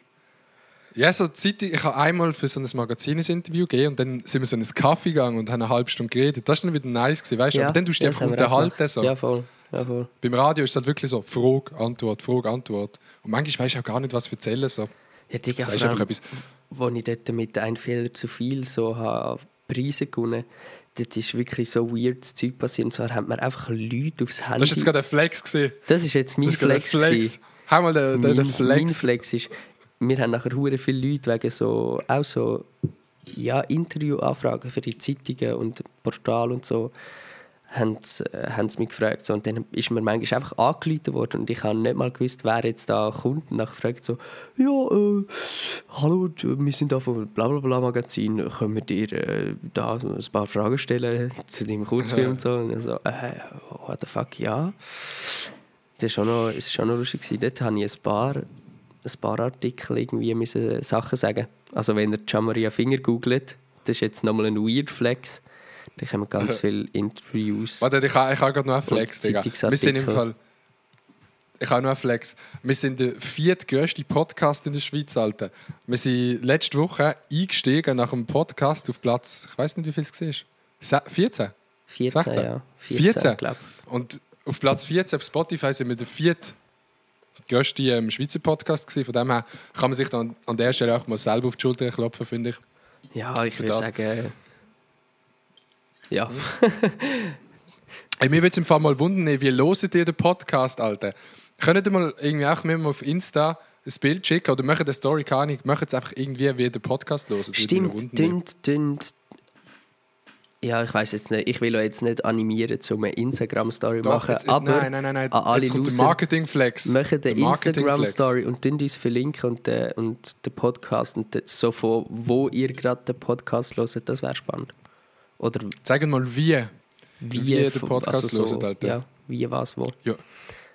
Speaker 1: Ja, so Zeit, ich habe einmal für so ein Magazin ein Interview gegeben und dann sind wir so in einen Kaffee gegangen und haben eine halbe Stunde geredet. Das war dann wieder nice, gewesen, weißt du? Aber dann tust du dich
Speaker 4: das
Speaker 1: einfach
Speaker 4: wir
Speaker 1: unterhalten. So.
Speaker 4: Ja, voll. Ja, voll.
Speaker 1: Beim Radio ist es halt wirklich so, Frage, Antwort, Frage, Antwort. Und manchmal weißt du auch gar nicht, was erzählen. So.
Speaker 4: Ja, Digga,
Speaker 1: sagst
Speaker 4: vor
Speaker 1: einfach etwas.
Speaker 4: wo ich dort mit «Ein Fehler zu viel» so habe Preise gewonnen dort ist wirklich so weirdes Zeug passiert. Und zwar haben wir einfach Leute aufs Handy...
Speaker 1: Das ist jetzt gerade ein Flex. Gewesen.
Speaker 4: das ist jetzt mein
Speaker 1: Das ist
Speaker 4: Flex.
Speaker 1: Flex. Hau mal den, den, den
Speaker 4: mein,
Speaker 1: Flex.
Speaker 4: mein Flex ist, wir haben nachher hure viele Leute wegen so, auch so ja, Interviewanfragen für die Zeitungen und Portal und so, haben sie, äh, haben sie mich gefragt. So, und dann ist mir manchmal einfach angerufen worden und ich habe nicht mal gewusst, wer jetzt da kommt. Und nachher fragt so, ja, äh, hallo, wir sind da vom Blablabla Magazin, können wir dir äh, da ein paar Fragen stellen zu deinem Kurzfilm und so? Und so, äh, what the fuck, ja. Das ist schon noch, ist schon noch lustig. gewesen. Dort habe ich ein paar, ein paar Artikel irgendwie müssen Sachen sagen. Also wenn ihr Gianmaria Finger googelt, das ist jetzt nochmal ein Weird Flex. Da kommen ganz viele Interviews.
Speaker 1: Warte, ich habe ich ha gerade noch einen Flex, Digga. Wir sind im. Fall. Ich habe noch einen Flex. Wir sind der viertgrößte Podcast in der Schweiz, Alter. Wir sind letzte Woche eingestiegen nach einem Podcast auf Platz, ich weiß nicht, wie viel es war. Se- 14?
Speaker 4: 14,
Speaker 1: 16?
Speaker 4: ja.
Speaker 1: 14?
Speaker 4: glaube
Speaker 1: Und auf Platz 14 auf Spotify sind wir der viertgrößte ähm, Schweizer Podcast gewesen. Von dem her kann man sich dann an der Stelle auch mal selber auf die Schulter klopfen, finde ich.
Speaker 4: Ja, ich würde sagen... Ja.
Speaker 1: Ey, mir würde es im Fall mal wundern, wie loset ihr den Podcast, Alter? Könnt ihr mal irgendwie auch mit mir auf Insta ein Bild schicken oder machen eine Story, keine Ahnung, machen es einfach irgendwie wie den Podcast los.
Speaker 4: Stimmt, dünnt, dünnt. Ja, ich weiß jetzt nicht. Ich will euch jetzt nicht animieren, um eine Instagram-Story
Speaker 1: Doch,
Speaker 4: machen.
Speaker 1: jetzt,
Speaker 4: aber
Speaker 1: nein, nein, nein, nein.
Speaker 4: an alle Loser,
Speaker 1: Marketing-Flex.
Speaker 4: machen
Speaker 1: Marketing-Flex.
Speaker 4: Instagram-Story und tun uns verlinken und, den- und den Podcast und so von wo ihr gerade den Podcast hört. Das wäre spannend. Oder
Speaker 1: Zeigen mal wie.
Speaker 4: wie,
Speaker 1: Wie den
Speaker 4: von-
Speaker 1: Podcast
Speaker 4: so,
Speaker 1: hört, Alter.
Speaker 4: Ja, wie, was, wo.
Speaker 1: Ja.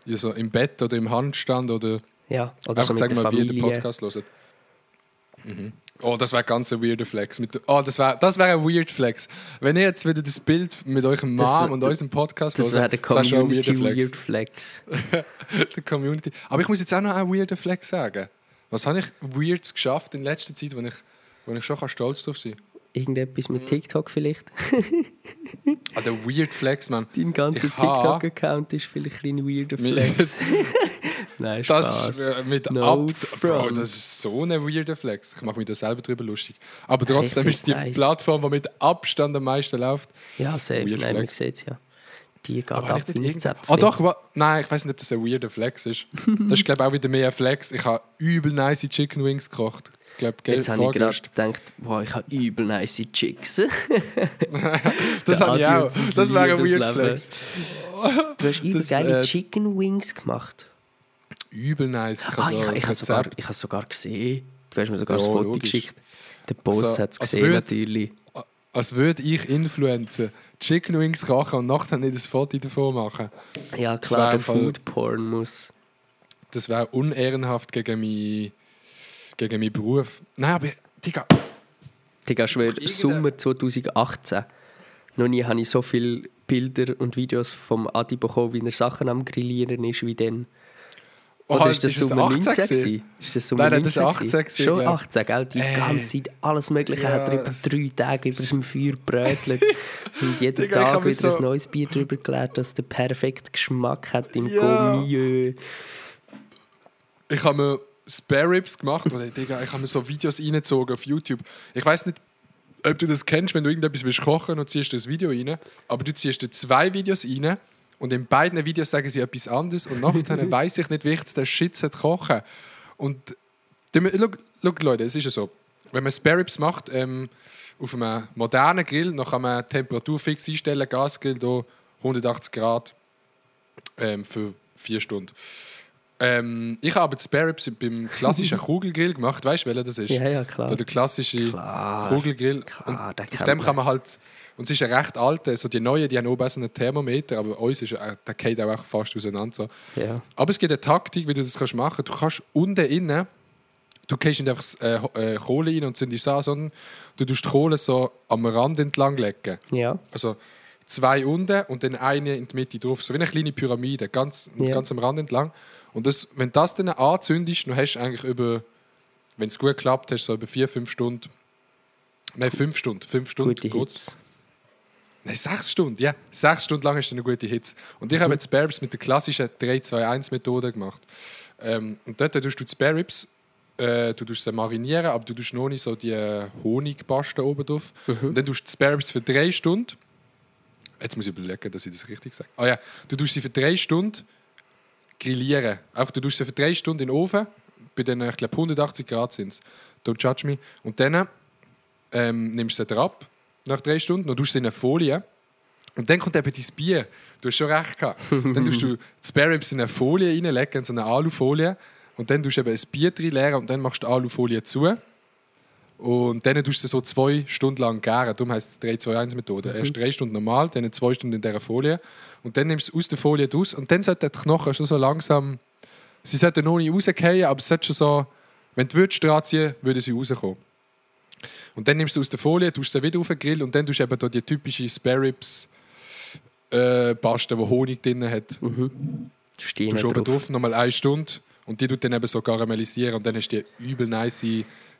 Speaker 1: ja, so im Bett oder im Handstand oder
Speaker 4: Ja, oder so
Speaker 1: einfach zeigen
Speaker 4: der
Speaker 1: mal, wie
Speaker 4: Familie.
Speaker 1: Podcast hört. Mhm. Oh, das wäre ganz ein weirder Flex. Mit, oh, das wäre das wär ein weird Flex. Wenn ihr jetzt wieder das Bild mit eurem Mom und unserem Podcast
Speaker 4: Das wäre der
Speaker 1: wär schon ein weirder Flex.
Speaker 4: Weird Flex.
Speaker 1: der Community. Aber ich muss jetzt auch noch einen weirden Flex sagen. Was habe ich Weirds geschafft in letzter Zeit, wo ich, wo ich schon kann stolz drauf sein
Speaker 4: Irgendetwas
Speaker 1: Mhm.
Speaker 4: mit TikTok vielleicht.
Speaker 1: Ah, der Weird Flex, man.
Speaker 4: Dein ganzer TikTok-Account ist vielleicht ein weirder Flex. Nein,
Speaker 1: Das
Speaker 4: Spaß.
Speaker 1: ist äh, mit
Speaker 4: No
Speaker 1: ab. Bro, das ist so ein weirder Flex. Ich mache mich da selber drüber lustig. Aber trotzdem
Speaker 4: find's
Speaker 1: ist es die
Speaker 4: nice.
Speaker 1: Plattform, die mit Abstand am meisten läuft.
Speaker 4: Ja, safe.
Speaker 1: Weird
Speaker 4: Nein, man sieht es ja. Die geht
Speaker 1: Aber
Speaker 4: ab wie ein.
Speaker 1: Ah doch, wa- nein, ich weiß nicht, ob das ein weirder Flex ist. Das ist glaube ich auch wieder mehr ein Flex. Ich habe übel nice Chicken Wings gekocht. Ich glaube, gell,
Speaker 4: Jetzt habe ich gerade gedacht, wow, ich habe übel nice Chicks.
Speaker 1: Das habe ich auch. Das wäre ein weird. Flex.
Speaker 4: Du hast übel
Speaker 1: Das,
Speaker 4: geile
Speaker 1: äh,
Speaker 4: Chicken Wings gemacht.
Speaker 1: Übel nice. Ich
Speaker 4: Ah, ich, habe sogar, ich sogar gesehen. Du hast mir sogar
Speaker 1: Ja,
Speaker 4: das Foto
Speaker 1: logisch.
Speaker 4: geschickt. Der Boss
Speaker 1: Also,
Speaker 4: hat es gesehen,
Speaker 1: würd-
Speaker 4: natürlich.
Speaker 1: Als würde ich Influencer Chicken Wings kochen und nachher nicht ein Foto davon machen.
Speaker 4: Ja, klar, der Food Porn muss.
Speaker 1: Das wäre unehrenhaft gegen meinen gegen meinen Beruf. Nein, aber Digga,
Speaker 4: Digga,
Speaker 1: Irgendein-
Speaker 4: Sommer 2018. Noch nie habe ich so viele Bilder und Videos vom Adi bekommen, wie er Sachen am Grillieren ist, wie dann. Oder
Speaker 1: Oh,
Speaker 4: ist das
Speaker 1: ist das
Speaker 4: Sommer
Speaker 1: 18
Speaker 4: 19
Speaker 1: gewesen?
Speaker 4: gewesen? Ist das Sommer
Speaker 1: Nein, das ist
Speaker 4: 19
Speaker 1: 18 gewesen,
Speaker 4: Schon
Speaker 1: glaub.
Speaker 4: 18, gell? Die
Speaker 1: Ey.
Speaker 4: ganze Zeit alles Mögliche
Speaker 1: Ja,
Speaker 4: hat er über drei Tage über dem Feuer brötelt. und jeden
Speaker 1: Digga,
Speaker 4: Tag wieder
Speaker 1: so-
Speaker 4: ein neues Bier drüber gelernt, das den perfekten Geschmack hat im
Speaker 1: Ja.
Speaker 4: Gommieux.
Speaker 1: ich habe mir Spare Ribs gemacht und Digga, ich habe mir so Videos reingezogen auf YouTube. Ich weiß nicht, ob du das kennst, wenn du irgendetwas willst kochen und ziehst das Video rein, aber du ziehst da zwei Videos rein und in beiden Videos sagen sie etwas anderes und nachher weiß ich nicht, wie ich den Shit kochen Und schau, schau, Leute, es ist ja so, wenn man Spare Ribs macht, ähm, auf einem modernen Grill, dann kann man die Temperatur fix einstellen, Gasgrill hier 180 Grad ähm, für vier Stunden. Ähm, ich habe aber die Spare Ribs beim klassischen Kugelgrill gemacht. Weißt du, welcher das ist?
Speaker 4: Ja, ja, klar.
Speaker 1: Da der klassische
Speaker 4: Klar.
Speaker 1: Kugelgrill.
Speaker 4: Klar,
Speaker 1: und auf dem kann man halt. Und es ist ein recht alter, so die neuen, die haben oben so einen Thermometer, aber uns ist der geht auch fast auseinander. So.
Speaker 4: Ja.
Speaker 1: Aber es gibt eine Taktik, wie du das kannst machen kannst. Du kannst unten innen, du gehst nicht einfach äh, äh, Kohle rein und zündest es an, sondern du tust die Kohle so am Rand entlang legen.
Speaker 4: Ja.
Speaker 1: Also zwei unten und dann eine in die Mitte drauf. So wie eine kleine Pyramide, ganz,
Speaker 4: Ja.
Speaker 1: ganz am Rand entlang. Und das, wenn das dann anzündest, dann hast du eigentlich über, wenn es gut klappt, hast du so über vier, fünf Stunden. Nein, fünf Stunden. Fünf Stunden.
Speaker 4: Hits.
Speaker 1: Nein, sechs Stunden, ja. Sechs Stunden lang du eine gute Hits. Und ich habe jetzt Spare Ribs mit der klassischen 3-2-1-Methode gemacht. Ähm, und dort tust du die Spare Ribs, äh, du tust sie marinieren, aber du tust noch nicht so die äh, Honigpaste oben drauf. Und dann tust du die Spare Ribs für drei Stunden. Jetzt muss ich überlegen, dass ich das richtig sage. Ah ja, du tust sie für drei Stunden grillieren. Einfach, du tust sie für drei Stunden in den Ofen, bei den, ich glaube, 180 Grad sind es. Don't judge me. Und dann ähm, nimmst du sie ab, nach drei Stunden, und tust sie in eine Folie. Und dann kommt eben dein Bier. Du hast schon recht gehabt. dann tust du die Spare Ribs in eine Folie reinlegen, in so eine Alufolie. Und dann tust du eben ein Bier drin leeren und dann machst du die Alufolie zu. Und dann tust du sie so zwei Stunden lang gären. Darum heisst es 3-2-1-Methode. Erst drei Stunden normal, dann zwei Stunden in dieser Folie. Und dann nimmst du es aus der Folie raus. Und dann sollten die Knochen schon so langsam. Sie sollten noch nicht rausgehen, aber es sollte schon so. Wenn du würdest dran ziehen, würden sie rauskommen. Und dann nimmst du aus der Folie, tust sie wieder auf den Grill und dann tust du eben da die typische Spare Ribs äh, Paste, die Honig drin hat.
Speaker 4: Stehen
Speaker 1: Du oben
Speaker 4: drauf.
Speaker 1: drauf nochmal eine Stunde und die tut dann eben so karamellisieren und dann hast du die übel nice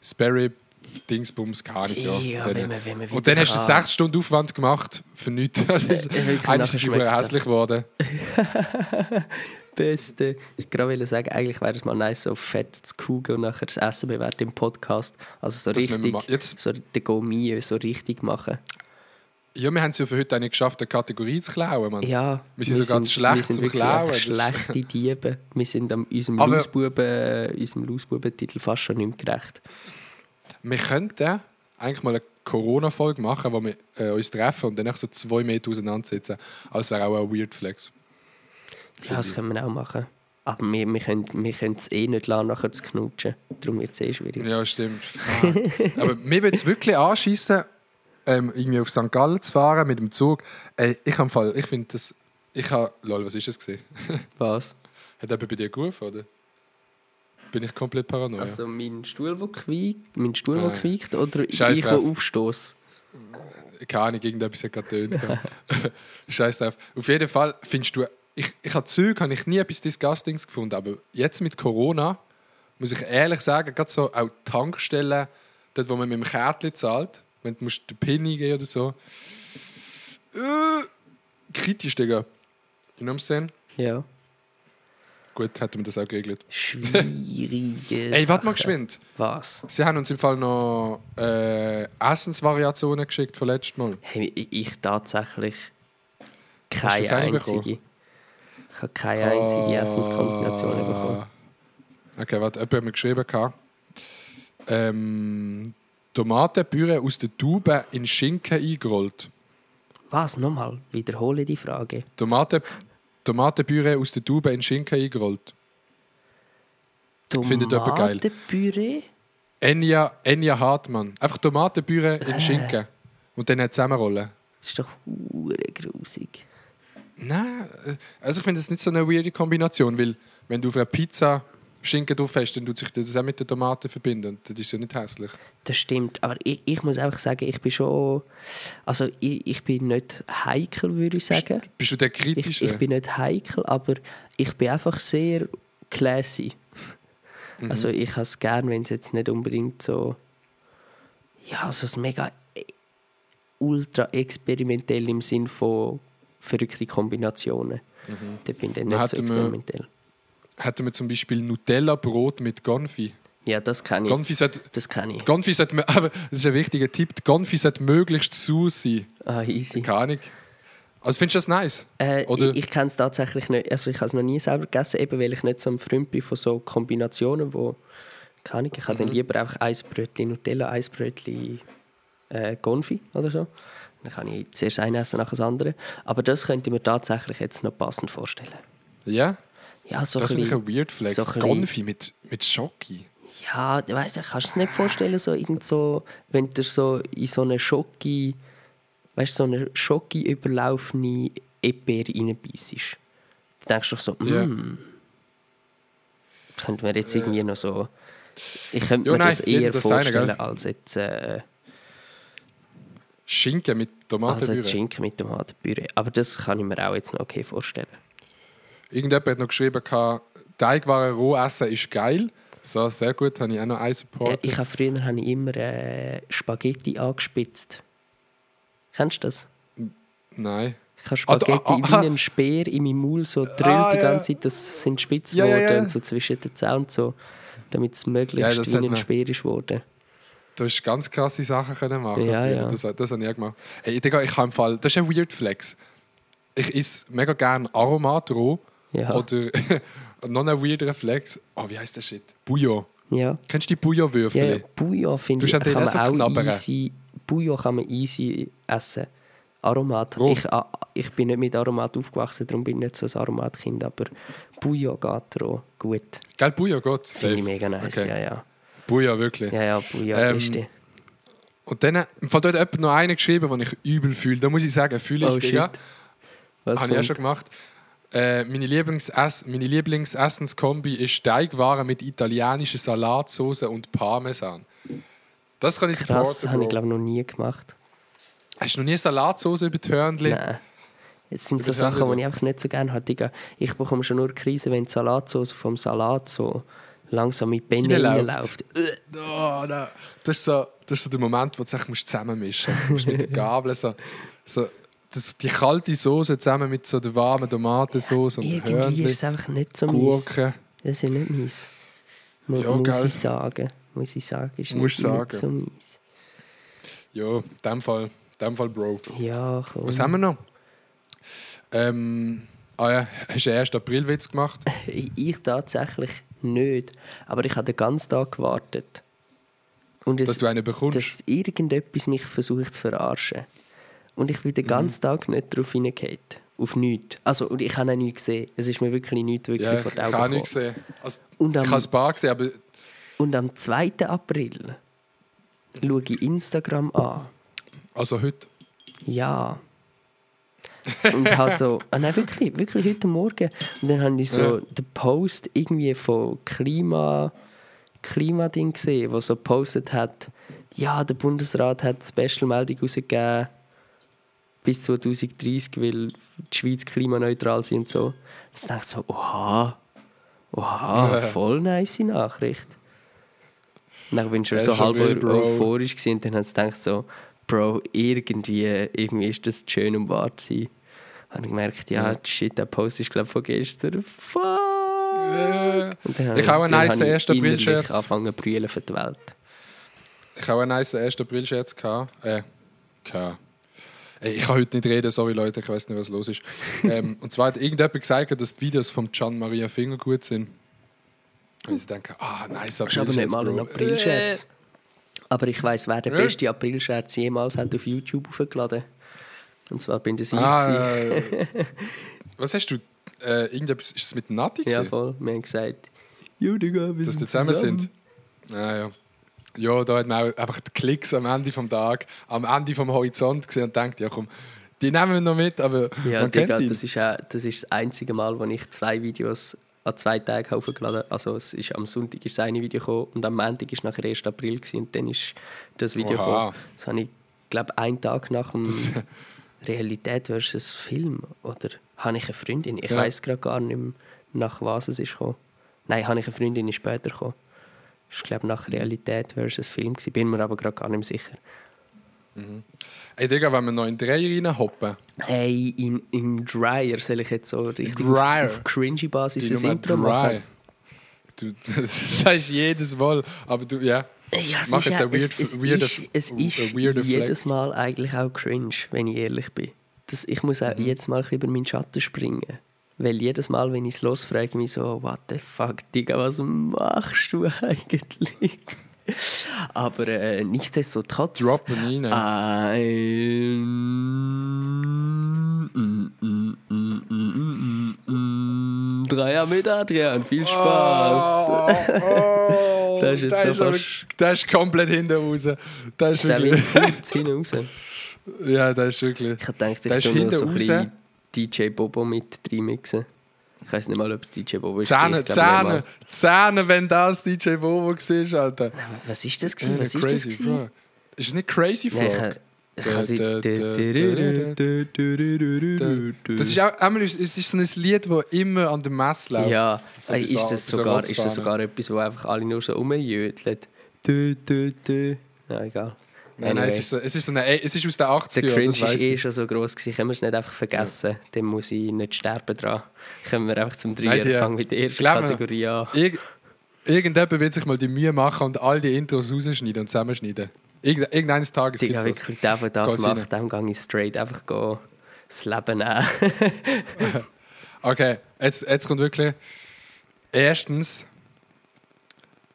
Speaker 1: Spare Rib Dingsbums, keine Ahnung. Ja.
Speaker 4: Ja,
Speaker 1: Dann-
Speaker 4: wenn man- wenn man
Speaker 1: und dann hast du sechs Stunden Aufwand gemacht für nichts.
Speaker 4: Äh, wirklich,
Speaker 1: Eigentlich ist es hässlich geworden.
Speaker 4: Beste. Ich gerade wollte sagen, eigentlich wäre es mal nice, so fett zu kugeln und nachher das Essen bewerten im Podcast. Also so
Speaker 1: Das
Speaker 4: richtig,
Speaker 1: jetzt-
Speaker 4: so den Gourmet so richtig machen.
Speaker 1: Ja, wir haben es ja für heute auch nicht geschafft, eine Kategorie zu klauen. Mann.
Speaker 4: Ja,
Speaker 1: Wir sind sogar zu schlecht
Speaker 4: wir sind
Speaker 1: zum Klauen.
Speaker 4: schlechte Diebe. Wir sind unserem Lausbubentitel fast schon nicht mehr gerecht.
Speaker 1: Wir könnten eigentlich mal eine Corona-Folge machen, wo wir äh, uns treffen und dann so zwei Meter auseinandersitzen. Aber es wäre auch ein Weird Flex.
Speaker 4: Ja, das können wir auch machen. Aber wir, wir können wir es eh nicht lassen, nachher zu knutschen. Darum wird es eh schwierig.
Speaker 1: Ja, stimmt. Fuck. Aber mir würde es wirklich anschießen, ähm, irgendwie auf St. Gallen zu fahren mit dem Zug. Ey, ich habe Fall, ich finde das. Ich habe. Lol, was ist das?
Speaker 4: Was?
Speaker 1: Hat jemand bei dir gerufen, oder? Bin ich komplett paranoia?
Speaker 4: Also mein Stuhl, der quiekt, mein Stuhl, der quiekt oder
Speaker 1: Scheiß
Speaker 4: ich, der
Speaker 1: drauf.
Speaker 4: aufstoße?
Speaker 1: Keine Ahnung, irgendetwas hat gerade tönt. Scheiß drauf. Auf jeden Fall findest du. Ich, ich habe Züge, habe ich nie etwas Disgustings gefunden, aber jetzt mit Corona muss ich ehrlich sagen, gerade so auch Tankstellen, dort wo man mit dem Kärtchen zahlt, wenn du musst den PIN eingeben oder so. Äh, kritisch, Digga. You know what I'm saying?
Speaker 4: Ja.
Speaker 1: Gut, hätten wir das auch geregelt.
Speaker 4: Schwierige
Speaker 1: Ey, warte mal geschwind.
Speaker 4: Was?
Speaker 1: Sie haben uns im Fall noch äh, Essensvariationen geschickt von letztem Mal.
Speaker 4: Hey, ich, ich tatsächlich keine,
Speaker 1: keine
Speaker 4: einzige. Ich habe keine einzige Essenskombination
Speaker 1: Ah.
Speaker 4: bekommen.
Speaker 1: Okay, warte, jemand hat mir geschrieben. Ähm, Tomatenpüree aus der Tube in Schinken eingerollt.
Speaker 4: Was? Nochmal? Wiederhole die Frage.
Speaker 1: Tomaten, Tomatenpüree aus der Tube in Schinken eingerollt. Findet jemand geil?
Speaker 4: Tomatenpüree?
Speaker 1: Enya, Enya Hartmann. Einfach Tomatenpüree in Schinken. Und dann zusammenrollen.
Speaker 4: Das ist doch hure grusig.
Speaker 1: Nein, äh, also ich finde das nicht so eine weirde Kombination, weil wenn du auf einer Pizza Schinken drauf hast, dann tut sich das auch mit den Tomaten verbinden. Und das ist ja nicht hässlich.
Speaker 4: Das stimmt. Aber ich, ich muss einfach sagen, ich bin schon. Also, ich, ich bin nicht heikel, würde ich sagen.
Speaker 1: Bist du der
Speaker 4: Ich,
Speaker 1: Kritische?
Speaker 4: ich bin nicht heikel, aber ich bin einfach sehr classy.
Speaker 1: Mhm.
Speaker 4: Also ich habe es gern, wenn es jetzt nicht unbedingt so ja, so ein mega äh, ultra experimentell im Sinn von verrückte Kombinationen. Da bin ich nicht so experimentell.
Speaker 1: Hätten wir zum Beispiel Nutella-Brot mit Gonfi.
Speaker 4: Ja, das kann ich.
Speaker 1: Gonfi sollte,
Speaker 4: Das kann ich.
Speaker 1: Gonfi sollte, aber das ist ein wichtiger Tipp, die Gonfi sollte möglichst süß sein.
Speaker 4: Ah, easy.
Speaker 1: Keine Ahnung. Also findest du das nice?
Speaker 4: Äh,
Speaker 1: Oder-
Speaker 4: ich ich kenne es tatsächlich nicht. Also ich habe es noch nie selber gegessen, eben weil ich nicht so ein Freund bin von so Kombinationen, wo keine Ahnung, ich habe
Speaker 1: Mhm.
Speaker 4: dann lieber einfach ein Brötchen Nutella, ein Brötchen äh, Konfi oder so. Dann kann ich zuerst ein essen, nachher das andere. Aber das könnte ich mir tatsächlich jetzt noch passend vorstellen.
Speaker 1: Ja?
Speaker 4: Ja, so
Speaker 1: Das
Speaker 4: ein
Speaker 1: ist
Speaker 4: bisschen-
Speaker 1: ein Weird Flex.
Speaker 4: so ein
Speaker 1: Gonfi mit, mit Schoki.
Speaker 4: Ja, weißt du, kannst du dir nicht vorstellen, so irgend so, wenn du so in so eine Schoki, weißt du, so eine Schoki überlaufene Erdbeere reinbeißt. Du denkst doch so, mm. Könnte man jetzt irgendwie noch so. Ich könnte
Speaker 1: Ja,
Speaker 4: mir
Speaker 1: nein,
Speaker 4: das eher
Speaker 1: das
Speaker 4: vorstellen
Speaker 1: gell?
Speaker 4: als jetzt, äh,
Speaker 1: Schinken mit Tomatenpüree.
Speaker 4: jetzt Schinken mit Tomatenpüree. Aber das kann ich mir auch jetzt noch okay vorstellen.
Speaker 1: Irgendjemand hat noch geschrieben, Teigwaren roh essen ist geil. So, sehr gut, habe ich auch noch einen
Speaker 4: Ja,
Speaker 1: Support.
Speaker 4: ich habe früher habe ich immer äh, Spaghetti angespitzt. Kennst du das?
Speaker 1: Nein.
Speaker 4: Ich habe
Speaker 1: Ah,
Speaker 4: Spaghetti
Speaker 1: ah, ah.
Speaker 4: wie ein Speer in meinem Maul so drillt
Speaker 1: Ah,
Speaker 4: die
Speaker 1: ja.
Speaker 4: ganze Zeit, das sind spitz
Speaker 1: Ja, ja,
Speaker 4: geworden
Speaker 1: ja.
Speaker 4: und so zwischen den Zähnen so, damit es möglichst
Speaker 1: Ja,
Speaker 4: wie ein. Speer ist geworden.
Speaker 1: Du hast ganz krasse Sachen können machen.
Speaker 4: Ja, ja.
Speaker 1: Das, das habe ich auch gemacht. Hey, Digga, ich habe im Fall, das ist ein Weird Flex. Ich esse mega gerne Aromat roh.
Speaker 4: Ja.
Speaker 1: Oder noch ein weirder Flex. Oh, wie heißt der Shit? Bouillon.
Speaker 4: Ja,
Speaker 1: Kennst du die Bouillon-Würfel?
Speaker 4: ja, ja. Bouillon finde
Speaker 1: Du
Speaker 4: ich, kann man
Speaker 1: so
Speaker 4: auch
Speaker 1: knabbern.
Speaker 4: easy, Bouillon kann man easy essen. Aromat. Ich, ich bin nicht mit Aromat aufgewachsen, darum bin ich nicht so ein Aromatkind, aber Bouillon geht roh gut.
Speaker 1: Gell, Bouillon, Gott.
Speaker 4: Finde ich mega nice,
Speaker 1: Okay.
Speaker 4: ja, ja.
Speaker 1: Bouillon, wirklich.
Speaker 4: Ja, ja, Bouillon,
Speaker 1: Ähm,
Speaker 4: beste.
Speaker 1: Und dann, Fall dort hat jemand noch einen geschrieben, den ich übel fühle. Da muss ich sagen, fühle ich,
Speaker 4: Oh,
Speaker 1: Digga. Habe ich auch schon gemacht. Äh, meine, Lieblingsess meine Lieblingsessenskombi ist Teigwaren mit italienischer Salatsauce und Parmesan. Das kann ich
Speaker 4: Krass,
Speaker 1: supporten,
Speaker 4: habe ich glaube noch nie gemacht.
Speaker 1: Hast du noch nie Salatsauce über die Hörnli?
Speaker 4: Nein. Es sind so Sachen, die ich einfach nicht so gerne habe. Ich bekomme schon nur Krise, wenn die Salatsauce vom Salat so langsam mit Benne
Speaker 1: Reinläuft. Oh, nein. Das, ist so, das ist so der Moment, wo du es echt zusammenmischen musst. Du musst mit der Gabel so, so das, die kalte Soße zusammen mit so der warmen Tomatensauce und
Speaker 4: Irgendwie
Speaker 1: Hörnli,
Speaker 4: ist es einfach nicht so.
Speaker 1: Gurken.
Speaker 4: Das ist nicht meins. Mu
Speaker 1: Ja,
Speaker 4: muss ich sagen. Muss ich sagen, ist
Speaker 1: Musst
Speaker 4: nicht,
Speaker 1: sagen.
Speaker 4: nicht so meins.
Speaker 1: Ja, in dem Fall, in dem Fall, Bro.
Speaker 4: Ja, komm.
Speaker 1: Was haben wir noch? Ähm, ah ja, hast du einen 1. April-Witz gemacht?
Speaker 4: Ich, ich tatsächlich nicht. Aber ich habe den ganzen Tag gewartet. Und es,
Speaker 1: Dass du einen bekommst?
Speaker 4: dass irgendetwas mich versucht zu verarschen. Und ich bin den ganzen Tag nicht darauf hingehauen. Auf nichts. Also, und ich habe auch nichts gesehen. Es ist mir wirklich nichts wirklich
Speaker 1: ja,
Speaker 4: vor
Speaker 1: ich
Speaker 4: die Augen
Speaker 1: habe nicht
Speaker 4: gekommen.
Speaker 1: gesehen. Also,
Speaker 4: Und
Speaker 1: ich
Speaker 4: am-
Speaker 1: habe ein paar gesehen, aber
Speaker 4: Und am 2. April schaue ich Instagram an.
Speaker 1: also heute.
Speaker 4: Ja. Und habe so, ah nein, wirklich, wirklich heute Morgen. Und dann habe ich so
Speaker 1: Ja.
Speaker 4: den Post irgendwie von Klima, Klimading gesehen, wo so gepostet hat, ja, der Bundesrat hat eine Special-Meldung rausgegeben bis 2030, weil die Schweiz klimaneutral sind und so. Jetzt dachte ich so, oha, oha, voll nice Nachricht. Und dann bin ich schon so halb euphorisch gewesen und dann habe ich gedacht so, Bro, irgendwie, irgendwie ist das schön und wahr gewesen. Habe ich gemerkt, ja,
Speaker 1: Ja.
Speaker 4: shit, der Post ist glaube von gestern. Fuck!
Speaker 1: Äh,
Speaker 4: Und dann
Speaker 1: Ich auch einen nice
Speaker 4: habe ich
Speaker 1: 1. April-Scherz.
Speaker 4: angefangen zu brüllen für die Welt.
Speaker 1: ich habe einen nice 1. April-Scherz gehabt. Äh, gehabt. Ey, ich kann heute nicht reden, sorry Leute, ich weiß nicht, was los ist. ähm, und zwar hat irgendjemand gesagt, dass die Videos von Gian Maria Finger gut sind. Und ich denke, ah, nice
Speaker 4: Das ist aber nicht mal ein
Speaker 1: Bro.
Speaker 4: Aprilscherz. Aber ich weiss, wer der
Speaker 1: Ja.
Speaker 4: beste Aprilscherz jemals hat auf YouTube hochgeladen Und zwar bin das ich.
Speaker 1: Ah, äh, was hast du? Äh, irgendetwas, ist es mit Nati
Speaker 4: ja, voll. Wir haben gesagt, ja, Digga, wir
Speaker 1: dass
Speaker 4: sind
Speaker 1: die zusammen sind? Ah, ja. Ja, da hat man auch einfach die Klicks am Ende vom Tag, am Ende vom Horizont gesehen und denkt, ja komm, die nehmen wir noch mit, aber
Speaker 4: Ja,
Speaker 1: man
Speaker 4: Digga,
Speaker 1: kennt ihn.
Speaker 4: das ist, auch, das ist das einzige Mal, wo ich zwei Videos an zwei Tagen hochgeladen habe. Also es ist, am Sonntag ist das eine Video gekommen und am Montag ist nachher 1. April gewesen, und dann ist das Video
Speaker 1: Oha.
Speaker 4: gekommen. Das habe ich, glaube einen Tag nach dem Realität versus Film. Oder habe ich eine Freundin? Ich
Speaker 1: Ja.
Speaker 4: weiß gerade gar nicht mehr, nach was es ist gekommen. Nein, habe ich eine Freundin die ist später gekommen. Ist, glaube ich, nach Realität versus Film. Gewesen. Bin mir aber gerade gar nicht sicher.
Speaker 1: Ey Digga, wenn wir noch in drei reinhoppen,
Speaker 4: Hey, in, in Dryer soll ich jetzt so richtig
Speaker 1: Dryer.
Speaker 4: auf, auf cringy Basis ein Intro
Speaker 1: drei.
Speaker 4: machen?
Speaker 1: du das sagst jedes Mal, aber du, ja.
Speaker 4: Ja, es
Speaker 1: Mach
Speaker 4: ist,
Speaker 1: jetzt
Speaker 4: ja,
Speaker 1: weird-
Speaker 4: es, es
Speaker 1: weirden-
Speaker 4: ist, es ist jedes
Speaker 1: Flex.
Speaker 4: Mal eigentlich auch cringe, wenn ich ehrlich bin. Das, ich muss
Speaker 1: Mhm.
Speaker 4: auch jedes Mal über meinen Schatten springen. Weil jedes Mal, wenn ich es los frage ich mich so, what the fuck, Digga, was machst du eigentlich? Aber äh, nichtsdestotrotz...
Speaker 1: Droppen rein.
Speaker 4: Ein... Mm, mm, Dreier mit Adrian, viel Spaß!
Speaker 1: Oh,
Speaker 4: Das ist jetzt
Speaker 1: der ist aber- der ist komplett hinten raus. Der ist
Speaker 4: Der
Speaker 1: wirklich.
Speaker 4: Link hinten raus.
Speaker 1: ja, der ist wirklich.
Speaker 4: Ich
Speaker 1: Der
Speaker 4: ich
Speaker 1: ist
Speaker 4: tue noch so
Speaker 1: hinten raus.
Speaker 4: bisschen DJ Bobo mit reinmixen. Ich weiß nicht mal, ob es DJ Bobo ist.
Speaker 1: Zähne, Zähne. Zähne, wenn das DJ Bobo war, Alter.
Speaker 4: Was ist das? Gewesen? Was ist das? Gewesen?
Speaker 1: Ist es nicht Crazy
Speaker 4: Nein,
Speaker 1: Frog? da, Das ist auch, einmal, ist- es ist so ein Lied, das immer an der Messe läuft.
Speaker 4: Ja,
Speaker 1: So
Speaker 4: ist, das
Speaker 1: so
Speaker 4: sogar, ist das sogar etwas, wo einfach alle nur so rumjödeln? Dö, dö, dö. Ja, egal.
Speaker 1: Nein, nein, es ist, so, es, ist so eine, es ist aus den 80er
Speaker 4: Der
Speaker 1: Jahren,
Speaker 4: Cringe ist eh schon so gross gewesen. Können wir es nicht einfach vergessen? Dann muss ich nicht sterben dran. Können wir einfach zum Dreier
Speaker 1: die-
Speaker 4: fangen mit der ersten
Speaker 1: Glaub mir,
Speaker 4: Kategorie an.
Speaker 1: Irg Irgendjemand wird sich mal die Mühe machen und all die Intros rausschneiden und zusammenschneiden. Irgend irgendeines Tages gibt es
Speaker 4: wirklich, der, der das
Speaker 1: Geht's
Speaker 4: macht, dem gehe ich straight einfach go das Leben nehmen.
Speaker 1: Okay, jetzt, jetzt kommt wirklich. Erstens,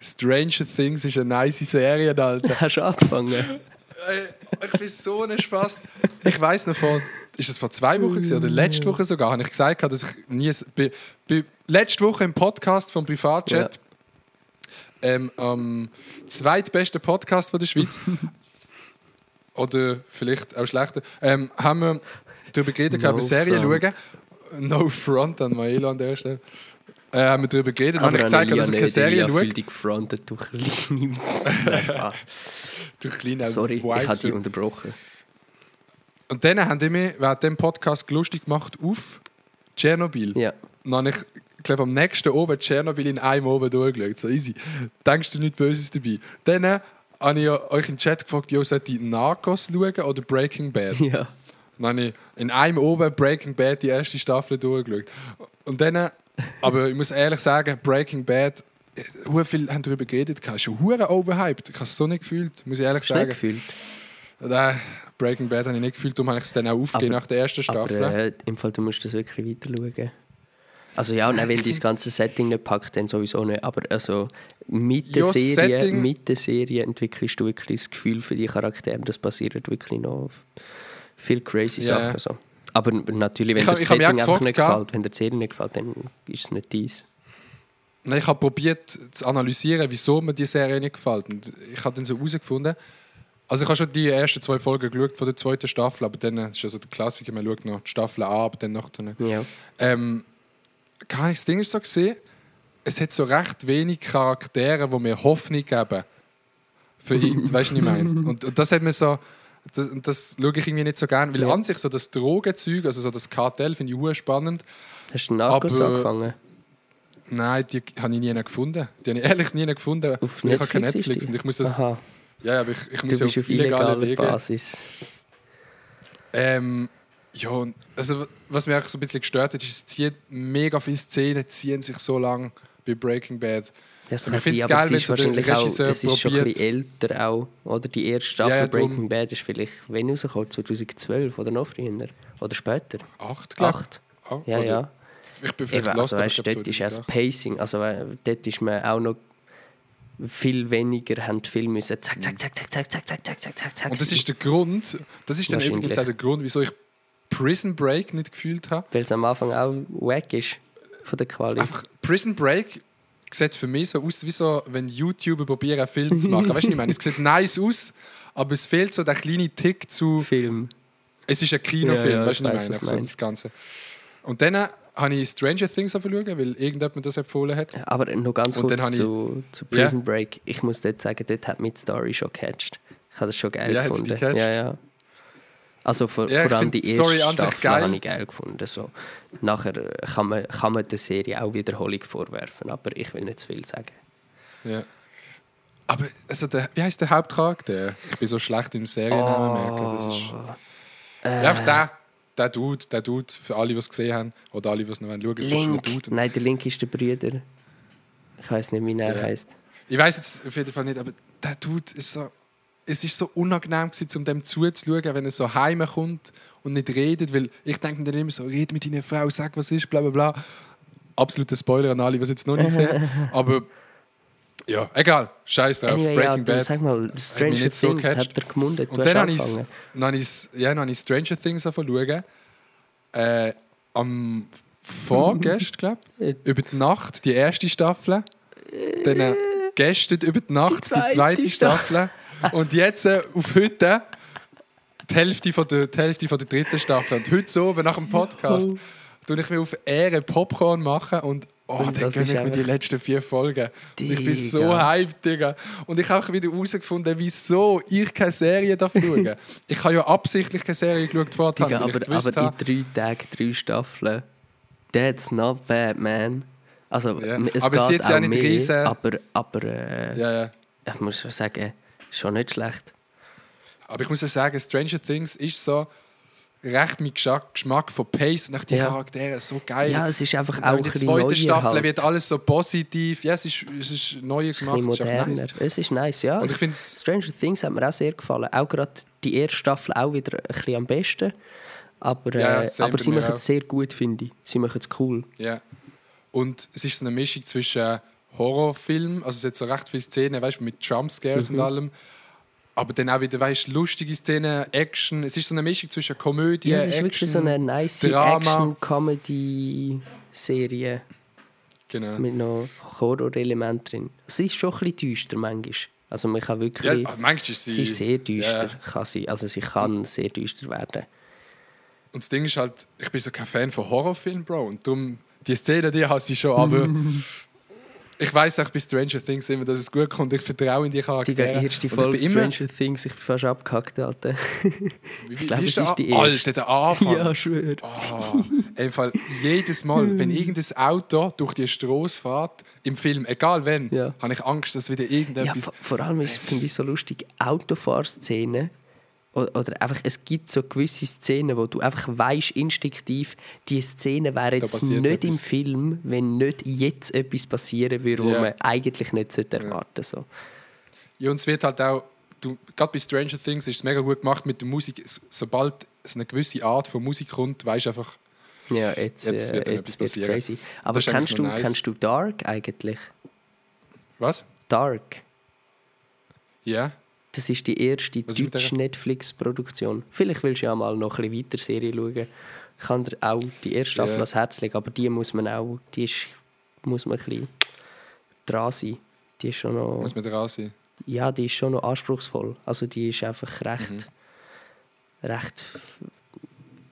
Speaker 1: Stranger Things ist eine nice Serie, Alter.
Speaker 4: Hast du angefangen?
Speaker 1: Ey, ich bin so ein Spaß. Ich weiß noch vor, ist es vor zwei Wochen gewesen, oder letzte Woche sogar, habe ich gesagt, dass ich nie. Bei, bei, letzte Woche im Podcast vom Privatchat, ähm, am zweitbesten Podcast von der Schweiz, oder vielleicht auch schlechter, ähm, haben wir darüber geredet,
Speaker 4: No
Speaker 1: über Serien
Speaker 4: front.
Speaker 1: schauen. No front an Maelo an der Stelle. Äh, haben wir darüber geredet und
Speaker 4: Aber
Speaker 1: habe ich gesagt, dass ich keine Serie schaue.
Speaker 4: dich gefrontet durch kleine... Nein, Spaß.
Speaker 1: Durch kleine
Speaker 4: Sorry, ich
Speaker 1: Vibes.
Speaker 4: habe dich unterbrochen.
Speaker 1: Und dann haben die mich während dem Podcast lustig gemacht auf Tschernobyl.
Speaker 4: Ja.
Speaker 1: Und dann habe ich, ich glaube, am nächsten oben Tschernobyl in einem oben durchgeschaut. So easy. Denkst du nichts Böses dabei? Dann äh, habe ich euch im Chat gefragt, jo, sollte ich Narcos schauen oder Breaking Bad?
Speaker 4: Ja.
Speaker 1: Dann habe ich in einem oben Breaking Bad die erste Staffel durchgeschaut. Und dann, äh, aber ich muss ehrlich sagen, Breaking Bad, sehr viel haben darüber geredet, schon hure overhyped. Ich habe es so nicht gefühlt, muss ich ehrlich
Speaker 4: du nicht
Speaker 1: sagen.
Speaker 4: gefühlt?
Speaker 1: Nein, Breaking Bad habe ich nicht gefühlt, darum habe ich es dann auch aufgegeben
Speaker 4: Aber-
Speaker 1: nach der ersten
Speaker 4: Aber
Speaker 1: Staffel.
Speaker 4: äh, im Fall, du musst das wirklich weiter schauen. Also ja, nein, wenn das ganze Setting nicht packt, dann sowieso nicht. Aber also mit der,
Speaker 1: Ja,
Speaker 4: Serie,
Speaker 1: Setting-
Speaker 4: mit der Serie entwickelst du wirklich das Gefühl für die Charaktere. Das passiert wirklich noch viel crazy
Speaker 1: Ja.
Speaker 4: Sachen. So. Aber natürlich, wenn
Speaker 1: Ich
Speaker 4: dir das Setting einfach
Speaker 1: gefragt,
Speaker 4: nicht gefällt, wenn dir die Serie nicht gefällt, dann ist es nicht dies.
Speaker 1: Nein, ich habe probiert zu analysieren, wieso mir die Serie nicht gefällt. Und ich habe dann so herausgefunden, also ich habe schon die ersten zwei Folgen geschaut von der zweiten Staffel, aber dann ist also der Klassiker, man schaut noch die Staffel an, aber dann noch dann.
Speaker 4: Ja.
Speaker 1: Ähm, kann ich das Ding so gesehen, es hat so recht wenig Charaktere, die mir Hoffnung geben für ihn, weißt du, was ich meine? Und, und das hat mir so, das, das schaue ich irgendwie nicht so gerne, weil
Speaker 4: Ja.
Speaker 1: an sich so das Drogenzeug, also so das Kartell finde ich hure spannend.
Speaker 4: Hast du Narcos
Speaker 1: Aber-
Speaker 4: angefangen?
Speaker 1: Nein, die habe ich nie gefunden. Die habe ich ehrlich nie gefunden.
Speaker 4: Auf
Speaker 1: ich habe kein
Speaker 4: Netflix
Speaker 1: und ich muss das.
Speaker 4: Aha,
Speaker 1: Ja, aber ich, ich muss ja auf
Speaker 4: auf
Speaker 1: illegale Wege.
Speaker 4: Basis.
Speaker 1: Ähm, ja, also was mich auch so ein bisschen gestört hat, ist, es zieht mega viele Szenen, ziehen sich so lang bei Breaking Bad.
Speaker 4: Das kann sein,
Speaker 1: geil,
Speaker 4: aber es
Speaker 1: wenn
Speaker 4: ist wahrscheinlich auch, es ist schon ein bisschen älter auch. Oder die erste Staffel
Speaker 1: Ja, ja.
Speaker 4: Breaking Bad ist vielleicht, wenn rausgekommen, 2012 oder noch früher. Oder später.
Speaker 1: Acht, glaube
Speaker 4: Acht.
Speaker 1: ich. Ah,
Speaker 4: Ja,
Speaker 1: oder-
Speaker 4: ja.
Speaker 1: Ich bin vielleicht
Speaker 4: Eben,
Speaker 1: lost,
Speaker 4: also weißt, dort
Speaker 1: so
Speaker 4: ist auch das
Speaker 1: ja.
Speaker 4: Pacing, also äh, dort ist man auch noch viel weniger, haben Filme müssen zack, zack, zack, zack, zack, zack, zack, zack, zack, zack, zack.
Speaker 1: Und das ist der Grund, das ist dann übrigens auch der Grund, wieso ich Prison Break nicht gefühlt habe.
Speaker 4: Weil es am Anfang auch wack ist von der Quali.
Speaker 1: Einfach Prison Break sieht für mich so aus, wie so, wenn YouTuber probieren, einen Film zu machen. weißt du, was ich meine? Es sieht nice aus, aber es fehlt so der kleine Tick zu.
Speaker 4: Film.
Speaker 1: Es ist ein Kinofilm,
Speaker 4: Ja, ja,
Speaker 1: weißt du,
Speaker 4: ich
Speaker 1: was ich meine? So das Ganze. Und dann äh, habe ich Stranger Things angeschaut, weil irgendjemand mir das empfohlen hat.
Speaker 4: Aber noch ganz kurz
Speaker 1: ich-
Speaker 4: zu, zu. Prison Break. Ich muss dort sagen, dort hat mich die Story schon gecatcht. Ich habe das schon geil
Speaker 1: Ja,
Speaker 4: gefunden. Ja, ja. Also vor,
Speaker 1: Ja,
Speaker 4: vor allem die erste Staffel habe ich geil gefunden. So. Nachher äh, kann man, kann man der Serie auch Wiederholung vorwerfen, aber ich will nicht zu viel sagen.
Speaker 1: Ja. Aber also der, wie heißt der Hauptcharakter? Ich bin so schlecht im Seriennamen merken. Das ist,
Speaker 4: Oh.
Speaker 1: ja, der, der Dude, der Dude, für alle, die es gesehen haben, oder alle, die es noch schauen wollen, es
Speaker 4: Link.
Speaker 1: Dude.
Speaker 4: Nein, der Link ist der Brüder. Ich weiß nicht, wie er
Speaker 1: Ja.
Speaker 4: heißt.
Speaker 1: Ich weiß jetzt auf jeden Fall nicht, aber der Dude ist so. Es ist so unangenehm, gewesen, um dem zuzuschauen, wenn er so heimkommt und nicht redet. Weil ich denke mir dann immer so: red mit deiner Frau, sag, was ist, bla bla bla. Absoluter Spoiler an alle, die es jetzt noch nicht sehen. aber ja, egal. Scheiß drauf.
Speaker 4: Anyway, ja,
Speaker 1: Breaking
Speaker 4: du,
Speaker 1: Bad.
Speaker 4: sag mal, Stranger
Speaker 1: so
Speaker 4: Things
Speaker 1: gecatcht.
Speaker 4: hat er gemundet.
Speaker 1: Und dann habe ich, dann habe ich, ja, dann ich Stranger Things angefangen äh, Am vorgestern, glaube ich. Über die Nacht, die erste Staffel. Dann äh, gestern über die Nacht, die
Speaker 4: zweite
Speaker 1: zweite, Staffel. Und jetzt äh, auf heute die Hälfte, von der, die Hälfte von der dritten Staffel. Und heute so, nach dem Podcast, tue ich mir auf Ehre Popcorn machen und oh,
Speaker 4: Und
Speaker 1: dann gönne ich mir die letzten vier Folgen. Und ich bin so
Speaker 4: Digga.
Speaker 1: hyped, Digga. Und ich habe auch wieder herausgefunden, wieso ich keine Serie darf schauen. ich habe ja absichtlich keine Serie geschaut vorher,
Speaker 4: Digga, aber, aber
Speaker 1: habe,
Speaker 4: in drei Tagen, drei Staffeln, that's not bad, man. Also,
Speaker 1: Ja.
Speaker 4: es
Speaker 1: Aber es
Speaker 4: geht
Speaker 1: ist jetzt ja
Speaker 4: auch
Speaker 1: nicht
Speaker 4: mehr,
Speaker 1: riesen-
Speaker 4: aber, aber äh,
Speaker 1: ja, ja.
Speaker 4: ich muss schon sagen, schon nicht schlecht.
Speaker 1: Aber ich muss ja sagen, Stranger Things ist so recht mein Geschmack, von Pace und auch die
Speaker 4: Ja.
Speaker 1: Charaktere so geil.
Speaker 4: Ja, es ist einfach
Speaker 1: und
Speaker 4: auch
Speaker 1: in der zweiten Staffel
Speaker 4: halt.
Speaker 1: wird alles so positiv. Ja, es ist, es ist neuer gemacht, es ist
Speaker 4: moderner.
Speaker 1: nice.
Speaker 4: Es ist nice, ja.
Speaker 1: Und ich finde es
Speaker 4: Stranger Things hat mir auch sehr gefallen. Auch gerade die erste Staffel auch wieder ein bisschen am besten. Aber,
Speaker 1: Ja,
Speaker 4: äh, aber sie machen es sehr gut, finde ich. Sie machen es cool.
Speaker 1: Ja. Und es ist eine Mischung zwischen Horrorfilm, also es hat so recht viele Szenen, weißt du, mit Jumpscares
Speaker 4: Mhm.
Speaker 1: und allem. Aber dann auch wieder, weißt du, lustige Szenen, Action. Es ist so eine Mischung zwischen Komödie,
Speaker 4: Ja, es ist
Speaker 1: Action,
Speaker 4: wirklich so eine nice. Action-Comedy-Serie
Speaker 1: Genau.
Speaker 4: mit noch Horror-Elementen drin. Es ist schon ein bisschen düster manchmal. Also man kann
Speaker 1: Ja,
Speaker 4: wirklich...
Speaker 1: ah, manchmal ist sie...
Speaker 4: sie ist sehr düster,
Speaker 1: Ja.
Speaker 4: kann sie. Also sie kann sehr düster werden.
Speaker 1: Und das Ding ist halt, ich bin so kein Fan von Horrorfilmen, Bro. Und darum, die Szene, die habe ich schon, aber... ich weiß auch bei Stranger Things immer, dass es gut kommt. Ich vertraue in die
Speaker 4: Die
Speaker 1: Charaktere.
Speaker 4: erste
Speaker 1: Und
Speaker 4: Folge Stranger Things, ich bin fast abgehackt, Alter.
Speaker 1: wie,
Speaker 4: ich glaube, es ist die erste.
Speaker 1: Alter, der Anfang.
Speaker 4: ja, schwör.
Speaker 1: Oh, Fall, jedes Mal, wenn irgendein Auto durch die Straße fährt, im Film, egal wenn,
Speaker 4: Ja.
Speaker 1: habe ich Angst, dass wieder
Speaker 4: Ja,
Speaker 1: irgendetwas.
Speaker 4: vor, vor allem ist, finde ich so lustig, Autofahrszenen. Oder einfach, es gibt so gewisse Szenen, wo du einfach weißt instinktiv, die Szene wäre jetzt nicht im
Speaker 1: etwas.
Speaker 4: Film, wenn nicht jetzt etwas passieren würde, wo
Speaker 1: Ja.
Speaker 4: man eigentlich nicht erwarten sollte.
Speaker 1: Ja, und es wird halt auch, du, gerade bei Stranger Things ist es mega gut gemacht mit der Musik. Sobald es eine gewisse Art von Musik kommt, weißt du einfach,
Speaker 4: So. Ja, jetzt,
Speaker 1: Jetzt
Speaker 4: äh,
Speaker 1: wird dann
Speaker 4: jetzt
Speaker 1: etwas passieren.
Speaker 4: crazy. Aber kennst du,
Speaker 1: nice.
Speaker 4: kennst du Dark eigentlich?
Speaker 1: was?
Speaker 4: Dark.
Speaker 1: Ja.
Speaker 4: Das ist die erste
Speaker 1: Was
Speaker 4: deutsche? Netflix-Produktion. Vielleicht willst du ja mal noch ein bisschen weiter Serie schauen. Ich kann dir auch die erste Staffel
Speaker 1: Ja.
Speaker 4: ans Herz legen, aber die muss man auch, die ist, muss man ein bisschen dran sein. Die ist schon noch,
Speaker 1: Muss man dran sein.
Speaker 4: ja, die ist schon noch anspruchsvoll. Also die ist einfach recht,
Speaker 1: Mhm.
Speaker 4: recht,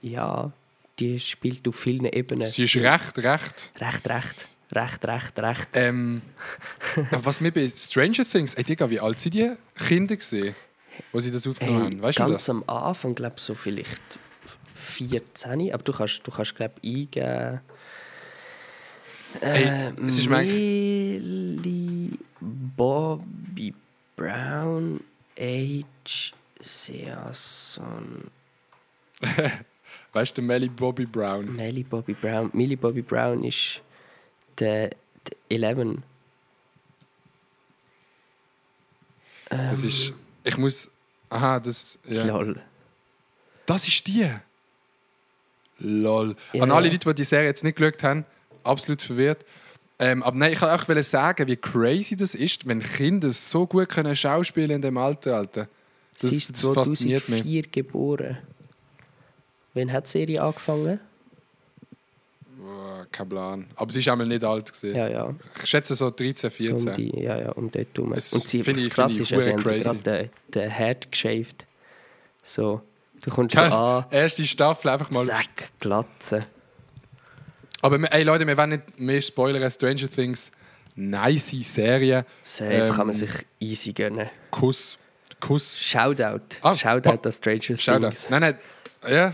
Speaker 4: ja, die spielt auf vielen Ebenen.
Speaker 1: Sie ist recht, recht.
Speaker 4: Recht, recht, recht, recht, recht.
Speaker 1: Ähm, aber was mir bei Stranger Things, ey Digga, wie alt sind die Kinder gesehen, wo sie das aufgenommen haben? Weißt du
Speaker 4: ganz
Speaker 1: das?
Speaker 4: am Anfang, glaube ich, so vielleicht 14, aber du kannst, du kannst glaube ich, eingeben.
Speaker 1: Ey, es ist
Speaker 4: Millie Bobby Brown, Age Season.
Speaker 1: Weißt du, Melly Bobby Brown?
Speaker 4: Millie Bobby Brown. Millie Bobby Brown ist der, der 11.
Speaker 1: Das ist. Ich muss. Aha, das. Ja.
Speaker 4: Lol.
Speaker 1: Das ist die. Lol.
Speaker 4: Ja,
Speaker 1: An alle. Leute, die die Serie jetzt nicht geschaut haben, absolut verwirrt. Ähm, aber nein, ich wollte auch sagen, wie crazy das ist, wenn Kinder so gut können schauspielen in dem Alter, Alter. Das,
Speaker 4: Sie ist
Speaker 1: das fasziniert
Speaker 4: 2004
Speaker 1: mich.
Speaker 4: geboren. Wann hat die Serie angefangen?
Speaker 1: Kein Plan. Aber sie ist einmal nicht alt gesehen.
Speaker 4: Ja, ja.
Speaker 1: Ich schätze so 13,
Speaker 4: So
Speaker 1: 14.
Speaker 4: um die, ja, ja, um dort herum. Und sie, das
Speaker 1: ich-
Speaker 4: krass ist,
Speaker 1: hure
Speaker 4: haben
Speaker 1: crazy.
Speaker 4: gerade den, den Head geshaved. So, du kommst
Speaker 1: Gell?
Speaker 4: so an,
Speaker 1: Erste Staffel einfach mal.
Speaker 4: zack, Glatze.
Speaker 1: Aber ey Leute, wir wollen nicht mehr spoilern. Stranger Things, nice Serie.
Speaker 4: Safe
Speaker 1: Ähm,
Speaker 4: kann man sich easy gönnen.
Speaker 1: Kuss. Kuss.
Speaker 4: Shoutout.
Speaker 1: Ah,
Speaker 4: Shoutout
Speaker 1: pa-
Speaker 4: an Stranger
Speaker 1: Shoutout.
Speaker 4: Things.
Speaker 1: Nein, nein. Ja,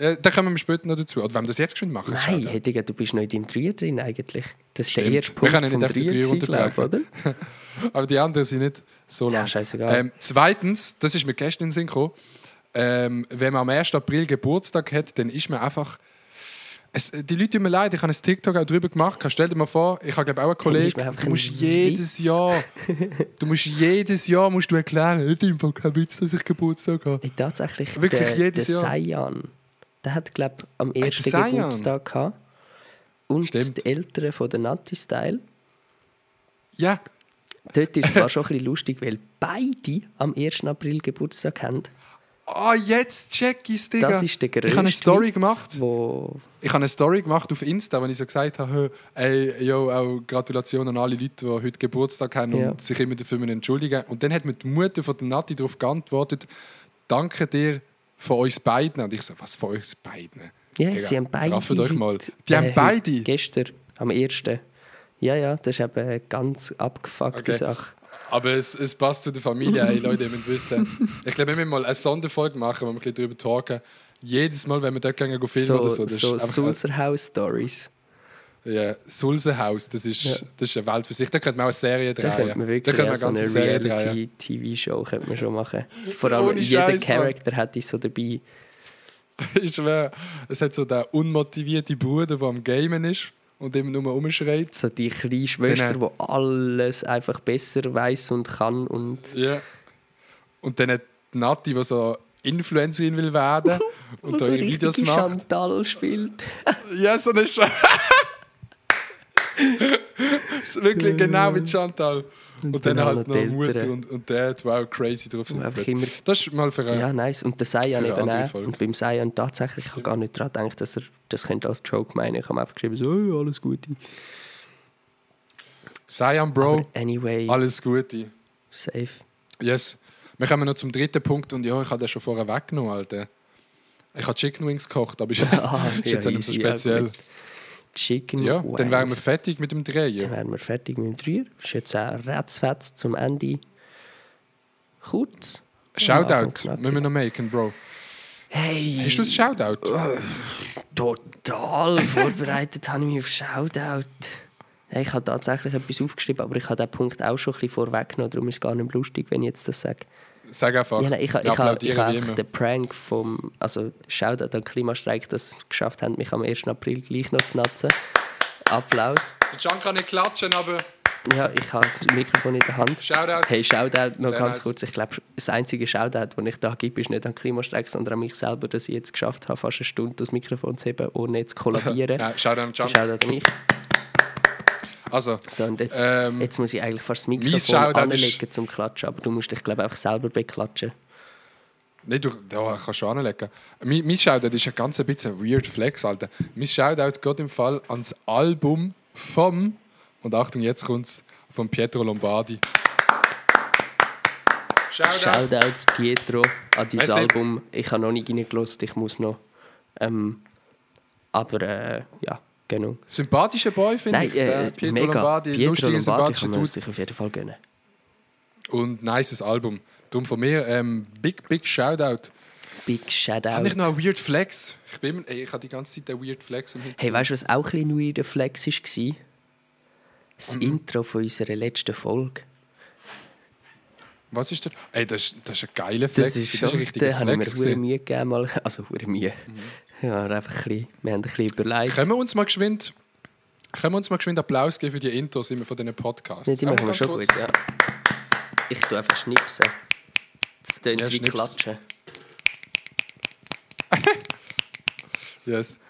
Speaker 1: ja, da kommen wir später noch dazu. Oder wollen wir das jetzt schon machen?
Speaker 4: Nein, hey, Digga, du bist noch in deinem Dreier drin eigentlich. Das ist der
Speaker 1: Stimmt.
Speaker 4: erste
Speaker 1: Wir
Speaker 4: Punkt
Speaker 1: können
Speaker 4: vom
Speaker 1: nicht die
Speaker 4: Dreier,
Speaker 1: Dreier
Speaker 4: gewesen, glaub, oder?
Speaker 1: unterbrechen. Aber die anderen sind nicht so
Speaker 4: Ja,
Speaker 1: lang.
Speaker 4: scheißegal.
Speaker 1: Ähm, zweitens, das ist mir gestern in den Sinn gekommen, ähm, wenn man am 1. April Geburtstag hat, dann ist man einfach Es, die Leute tun mir leid, ich habe ein TikTok auch drüber gemacht. Stell dir mal vor, ich habe glaube auch einen Kollegen, du musst jedes
Speaker 4: Witz.
Speaker 1: Jahr, du musst jedes Jahr musst du erklären, es ist im Fall kein Witz, dass ich Geburtstag habe.
Speaker 4: Ey, tatsächlich,
Speaker 1: Wirklich
Speaker 4: der,
Speaker 1: jedes
Speaker 4: der
Speaker 1: Jahr?
Speaker 4: Saiyan, der hat, glaube ich, am ersten
Speaker 1: Saiyan?
Speaker 4: Geburtstag gehabt. Und
Speaker 1: Stimmt.
Speaker 4: die Eltern von der Natti-Style.
Speaker 1: Ja,
Speaker 4: Dort ist es zwar schon ein bisschen lustig, weil beide am 1. April Geburtstag haben.
Speaker 1: ah jetzt check ich's, Digga.
Speaker 4: Das ist der größte
Speaker 1: ich habe eine Story
Speaker 4: Witz,
Speaker 1: gemacht.
Speaker 4: Wo
Speaker 1: Ich habe eine Story gemacht auf Insta, wo ich so gesagt habe, ey, yo, auch Gratulation an alle Leute, die heute Geburtstag haben
Speaker 4: Ja.
Speaker 1: und sich immer dafür entschuldigen Und dann hat mir die Mutter von der Nati darauf geantwortet, danke dir von uns beiden. Und ich so, was von uns beiden?
Speaker 4: Ja,
Speaker 1: Digga,
Speaker 4: sie haben beide.
Speaker 1: rafft euch mal. Die haben
Speaker 4: heute,
Speaker 1: beide?
Speaker 4: Gestern, am 1. Ja, ja, das ist eben eine ganz abgefuckte
Speaker 1: Okay.
Speaker 4: Sache.
Speaker 1: Aber es, es passt zu der Familie, ey, Leute, ihr müsst wissen. Ich glaube, wir müssen mal eine Sonderfolge machen, wo wir ein bisschen darüber talken. Jedes Mal, wenn wir dort gehen, filmen
Speaker 4: So,
Speaker 1: oder so. Das
Speaker 4: so Sulzer House Stories.
Speaker 1: Ja, Sulzenhaus, das ist,
Speaker 4: Ja.
Speaker 1: das ist eine Welt für sich. Da könnte man auch eine Serie
Speaker 4: Da
Speaker 1: drehen.
Speaker 4: könnte man wirklich
Speaker 1: da könnte man
Speaker 4: so eine
Speaker 1: eine ganze Serie drehen.
Speaker 4: Reality-TV-Show könnte man schon machen. Vor allem
Speaker 1: Ohne
Speaker 4: jeder
Speaker 1: Scheiß, Mann.
Speaker 4: Charakter hat dich so dabei.
Speaker 1: Ich schwöre, es hat so den unmotivierten Bruder, der am Gamen ist und immer nur rumschreit.
Speaker 4: So die kleine Schwester, die alles einfach besser weiß und kann. Und
Speaker 1: Ja. Und dann hat Nati, die so Influencerin will werden und da
Speaker 4: so
Speaker 1: ihre Videos macht.
Speaker 4: Chantal spielt.
Speaker 1: Ja, so eine Sch So Wirklich genau wie Chantal. Und,
Speaker 4: Und
Speaker 1: dann,
Speaker 4: dann
Speaker 1: halt noch Mutter und, und Dad, wow, crazy drauf sind.
Speaker 4: immer-
Speaker 1: Das ist mal für.
Speaker 4: Ja, nice. Und der Saiyan eben auch. Und beim Saiyan tatsächlich, ich habe gar nicht daran gedacht, dass er das könnte als Joke meinen. Ich habe einfach geschrieben, so, hey, alles Gute.
Speaker 1: Cyan Bro,
Speaker 4: Aber anyway,
Speaker 1: alles Gute.
Speaker 4: safe.
Speaker 1: Yes. Wir kommen noch zum dritten Punkt und ja, ich habe das schon vorher weggenommen, Alter. Ich habe Chicken Wings gekocht, aber ist,
Speaker 4: Ah,
Speaker 1: ist jetzt auch nicht so speziell.
Speaker 4: gut. Chicken
Speaker 1: Ja, dann wären wir
Speaker 4: Wings.
Speaker 1: fertig mit dem
Speaker 4: Dann
Speaker 1: Drehen.
Speaker 4: wären wir fertig mit dem Dreier. Ist jetzt auch ratzfatz zum Ende. Kurz.
Speaker 1: Shoutout, müssen wir noch machen, Bro.
Speaker 4: Hey!
Speaker 1: Hast du ein Shoutout?
Speaker 4: Total vorbereitet habe ich mich auf Shoutout. Hey, ich habe tatsächlich etwas aufgeschrieben, aber ich habe diesen Punkt auch schon ein bisschen vorweggenommen. Darum ist es gar nicht lustig, wenn ich jetzt das sage.
Speaker 1: Sag einfach.
Speaker 4: Ja, nein, ich, ich, habe
Speaker 1: immer.
Speaker 4: den Prank vom, also Shoutout an Klimastreik, das sie geschafft haben, mich am 1. April gleich noch zu natzen. Applaus.
Speaker 1: Der Can kann nicht klatschen, aber
Speaker 4: Ja, ich habe das Mikrofon in der Hand.
Speaker 1: Shoutout.
Speaker 4: Hey, Shoutout noch
Speaker 1: Sehr
Speaker 4: ganz
Speaker 1: nice.
Speaker 4: kurz. Ich glaube, das einzige Shoutout, das ich da gebe, ist nicht an Klimastreik, sondern an mich selber, dass ich jetzt geschafft habe, fast eine Stunde das Mikrofon zu heben, ohne jetzt zu kollabieren.
Speaker 1: Ja, Shoutout an Can.
Speaker 4: Shoutout an mich.
Speaker 1: Also,
Speaker 4: So, und jetzt,
Speaker 1: Ähm,
Speaker 4: jetzt muss ich eigentlich fast das Mikrofon anlegen zum Klatschen, aber du musst dich, glaube ich, einfach selber beklatschen.
Speaker 1: Nein, du ja, kannst schon anlegen. Mein, mein Shoutout ist ein ganz ein bisschen ein weird Flex, Alter. Mein Shoutout geht im Fall ans Album vom, und Achtung, jetzt kommt es, von Pietro Lombardi. Shoutout.
Speaker 4: Shoutouts Pietro an dein. Album. Ich habe noch nicht reingelassen, ich muss noch. Ähm, aber äh, ja, genau.
Speaker 1: Sympathischer Boy, finde ich.
Speaker 4: Äh,
Speaker 1: Pietro
Speaker 4: mega.
Speaker 1: Lombardi,
Speaker 4: Pietro
Speaker 1: lustiger,
Speaker 4: Lombardi
Speaker 1: sympathischer Dude.
Speaker 4: sich auf jeden Fall gönnen.
Speaker 1: Und nices Album. Darum von mir, ähm, big, big Shoutout.
Speaker 4: Big Shoutout.
Speaker 1: Habe ich noch einen Weird Flex? Ich, bin ey, ich habe die ganze Zeit einen Weird Flex.
Speaker 4: Hey, weißt du, was auch ein bisschen weirder Flex war? Das
Speaker 1: Mhm.
Speaker 4: Intro von unserer letzten Folge.
Speaker 1: Was ist der? Ey, das, ist- das ist ein geiler Flex.
Speaker 4: Das ist
Speaker 1: ein
Speaker 4: schon,
Speaker 1: richtiger
Speaker 4: da habe ich mir. Mühe gegeben. Mal. Also, Mühe. Ja, einfach ein bisschen, wir haben ein bisschen überlegt.
Speaker 1: Können wir uns mal geschwind, können wir uns mal geschwind Applaus geben für die Intros immer von diesen Podcasts?
Speaker 4: Nee, die machen wir schon
Speaker 1: kurz.
Speaker 4: gut, ja. Ich tue einfach schnipsen. Das tönt
Speaker 1: Ja,
Speaker 4: wie
Speaker 1: schnips.
Speaker 4: Klatschen.
Speaker 1: Yes.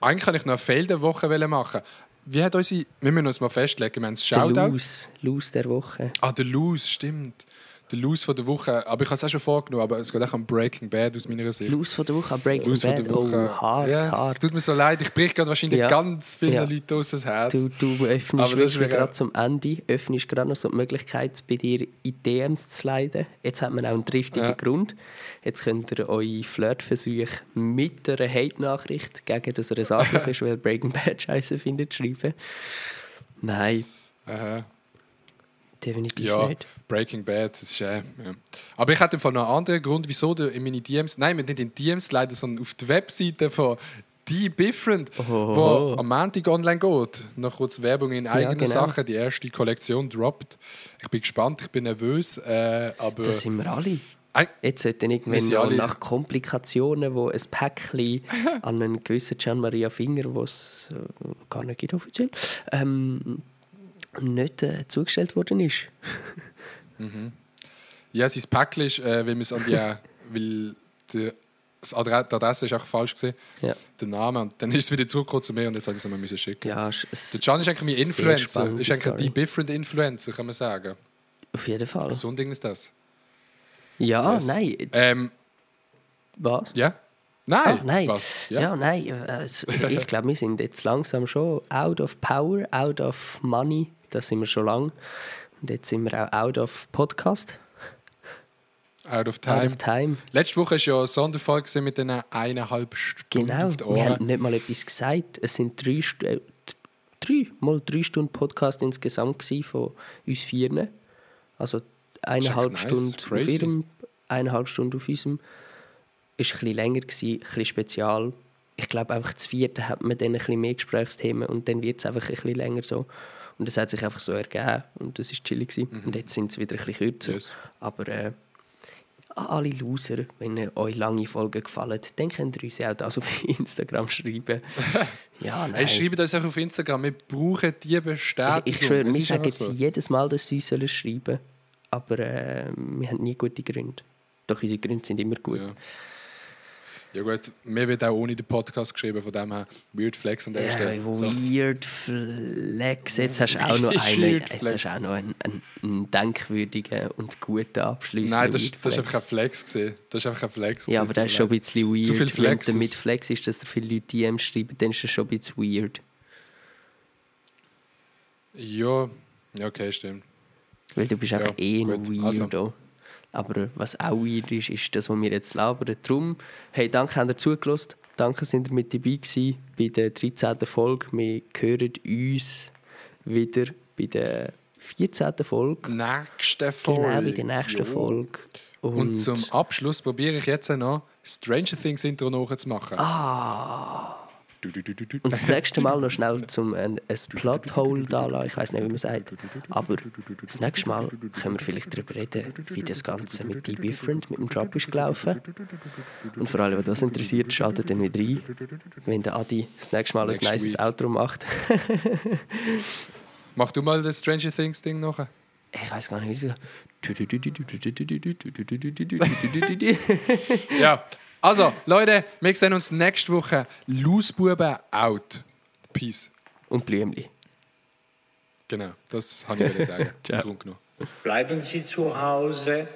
Speaker 1: Eigentlich kann ich noch eine der Woche machen. Wie hat unsere... Wir müssen uns mal festlegen. Wir haben das
Speaker 4: Der
Speaker 1: Shoutout.
Speaker 4: Lose, Lose der Woche.
Speaker 1: Ah, der Lose, stimmt. Der Lose von der Woche. Aber ich habe es auch schon vorgenommen, aber es geht auch um Breaking Bad aus meiner Sicht.
Speaker 4: Lose von der Woche, Breaking
Speaker 1: Lose von
Speaker 4: Bad.
Speaker 1: der Woche.
Speaker 4: Oh, hart,
Speaker 1: Es
Speaker 4: hart.
Speaker 1: tut mir so leid. Ich brich gerade wahrscheinlich
Speaker 4: Ja.
Speaker 1: ganz vielen
Speaker 4: Ja.
Speaker 1: Leuten aus das Herz.
Speaker 4: Du, du öffnest gerade zum Ende, öffnest gerade noch so die Möglichkeit, bei dir in DMs zu leiden. Jetzt hat man auch einen triftigen
Speaker 1: Ja.
Speaker 4: Grund. Jetzt könnt ihr eure Flirtversuche mit einer Hate-Nachricht gegen dass er Arschloch ist, weil Breaking Bad scheiße findet, schreiben. Nein,
Speaker 1: Aha.
Speaker 4: Definitiv
Speaker 1: Ja,
Speaker 4: nicht.
Speaker 1: Breaking Bad, das ist äh, ja. Aber ich hatte noch einen anderen Grund, wieso du in meine DMs, nein, nicht in DMs leider, sondern auf der Webseite von Die Different,
Speaker 4: Oho.
Speaker 1: wo am Montag online geht. Noch kurz Werbung in eigenen
Speaker 4: genau.
Speaker 1: Sachen. Die erste Kollektion droppt. Ich bin gespannt, ich bin nervös, äh, aber
Speaker 4: Das sind wir alle. Jetzt sollten irgendwann
Speaker 1: alle-
Speaker 4: nach Komplikationen, wo ein Päckchen an einen gewissen Gian Maria Finger, wo es äh, gar nicht gibt offiziell, ähm, nicht äh, zugestellt worden ist.
Speaker 1: Ja, sein Päckchen ist, äh, weil, es an die, weil die, die Adresse ist auch falsch gesehen,
Speaker 4: Ja,
Speaker 1: der Name. Und dann ist es wieder zurückgekommen zu mir und jetzt habe ich es mir müssen schicken.
Speaker 4: ja es- es-
Speaker 1: Der Can ist eigentlich mein Influencer. Ist eigentlich
Speaker 4: Story.
Speaker 1: die different Influencer, kann man sagen.
Speaker 4: Auf jeden Fall.
Speaker 1: So ein Ding ist das.
Speaker 4: Ja,
Speaker 1: Yes.
Speaker 4: nein.
Speaker 1: Ähm,
Speaker 4: Was?
Speaker 1: ja? Nein.
Speaker 4: Ah, nein.
Speaker 1: Was?
Speaker 4: Ja, nein. äh, ich glaube, wir sind jetzt langsam schon out of power, out of money. Das sind wir schon lang. Und jetzt sind wir auch out of Podcast,
Speaker 1: Out of
Speaker 4: out
Speaker 1: time.
Speaker 4: of time.
Speaker 1: Letzte Woche war ja eine Sonderfolge gewesen mit den eineinhalb Stunden
Speaker 4: Genau.
Speaker 1: auf die
Speaker 4: Wir
Speaker 1: Ohren.
Speaker 4: haben nicht mal etwas gesagt. Es sind drei, äh, drei mal drei Stunden Podcast insgesamt von uns vieren. Also eineinhalb
Speaker 1: nice.
Speaker 4: Stunden auf
Speaker 1: Crazy.
Speaker 4: ihrem, eineinhalb Stunden auf unserem. Ist ein bisschen länger gewesen, ein bisschen spezial. Ich glaube einfach das vierte hat man dann ein bisschen mehr Gesprächsthemen und dann wird es einfach ein bisschen länger so. Und das hat sich einfach so ergeben und das ist chillig gewesen. Und jetzt sind es wieder ein bisschen kürzer.
Speaker 1: Mhm. Yes.
Speaker 4: Aber äh, an alle Loser, wenn euch lange Folgen gefallen, dann könnt ihr uns auch das auf Instagram schreiben. ja, nein.
Speaker 1: Hey, schreibt uns auch auf Instagram. Wir brauchen die Bestätigung.
Speaker 4: ich, ich schwöre,
Speaker 1: Es
Speaker 4: wir sagen jetzt
Speaker 1: so.
Speaker 4: jedes Mal, dass sie uns sollen schreiben aber äh, wir haben nie gute Gründe. Doch unsere Gründe sind immer gut.
Speaker 1: Ja. Ja gut, mir wird auch ohne den Podcast geschrieben, von dem her Weird Flex an der
Speaker 4: Ja,
Speaker 1: Stelle. So.
Speaker 4: Weird Flex. Jetzt hast du auch noch einen, jetzt
Speaker 1: Flex.
Speaker 4: hast auch noch einen, einen, einen denkwürdigen und guten Abschluss.
Speaker 1: Nein, das, das ist einfach ein Flex. Gewesen. Das ist einfach ein Flex.
Speaker 4: Ja, aber das ist schon ein bisschen weird.
Speaker 1: Zu viel
Speaker 4: Wenn
Speaker 1: Flexes.
Speaker 4: du mit Flex ist, dass da viele Leute DMs schreiben, dann ist das schon ein bisschen weird.
Speaker 1: Ja, ja, okay, stimmt.
Speaker 4: Weil du bist
Speaker 1: Ja,
Speaker 4: einfach eh ein
Speaker 1: gut, also.
Speaker 4: Aber was auch weird ist, ist das, was wir jetzt labern. Darum, hey, danke, habt ihr zugelassen. Danke, sind ihr mit dabei gewesen bei der 13. Folge. Wir hören uns wieder bei der 14. Folge.
Speaker 1: Nächste Folge.
Speaker 4: Genau, bei der nächsten
Speaker 1: Ja.
Speaker 4: Folge. Und,
Speaker 1: Und zum Abschluss probiere ich jetzt noch Stranger Things Intro nachzumachen.
Speaker 4: ah, Und das nächste Mal noch schnell zum ein, ein Plothole da lassen. Ich weiß nicht, wie man sagt. Aber das nächste Mal können wir vielleicht darüber reden, wie das Ganze mit die Different, mit dem Drop ist gelaufen. Und vor allem, was das interessiert, schaltet dann wieder ein, wenn der Adi das nächste Mal ein
Speaker 1: Next
Speaker 4: nices
Speaker 1: week.
Speaker 4: Outro macht.
Speaker 1: Mach du mal das Stranger Things Ding noch.
Speaker 4: Ich weiß gar nicht, wie es
Speaker 1: Ja. Also, Leute, wir sehen uns nächste Woche. Lausbuben out. Peace.
Speaker 4: Und Blümli.
Speaker 1: Genau, das habe ich wollen sagen.
Speaker 2: Bleiben Sie zu Hause.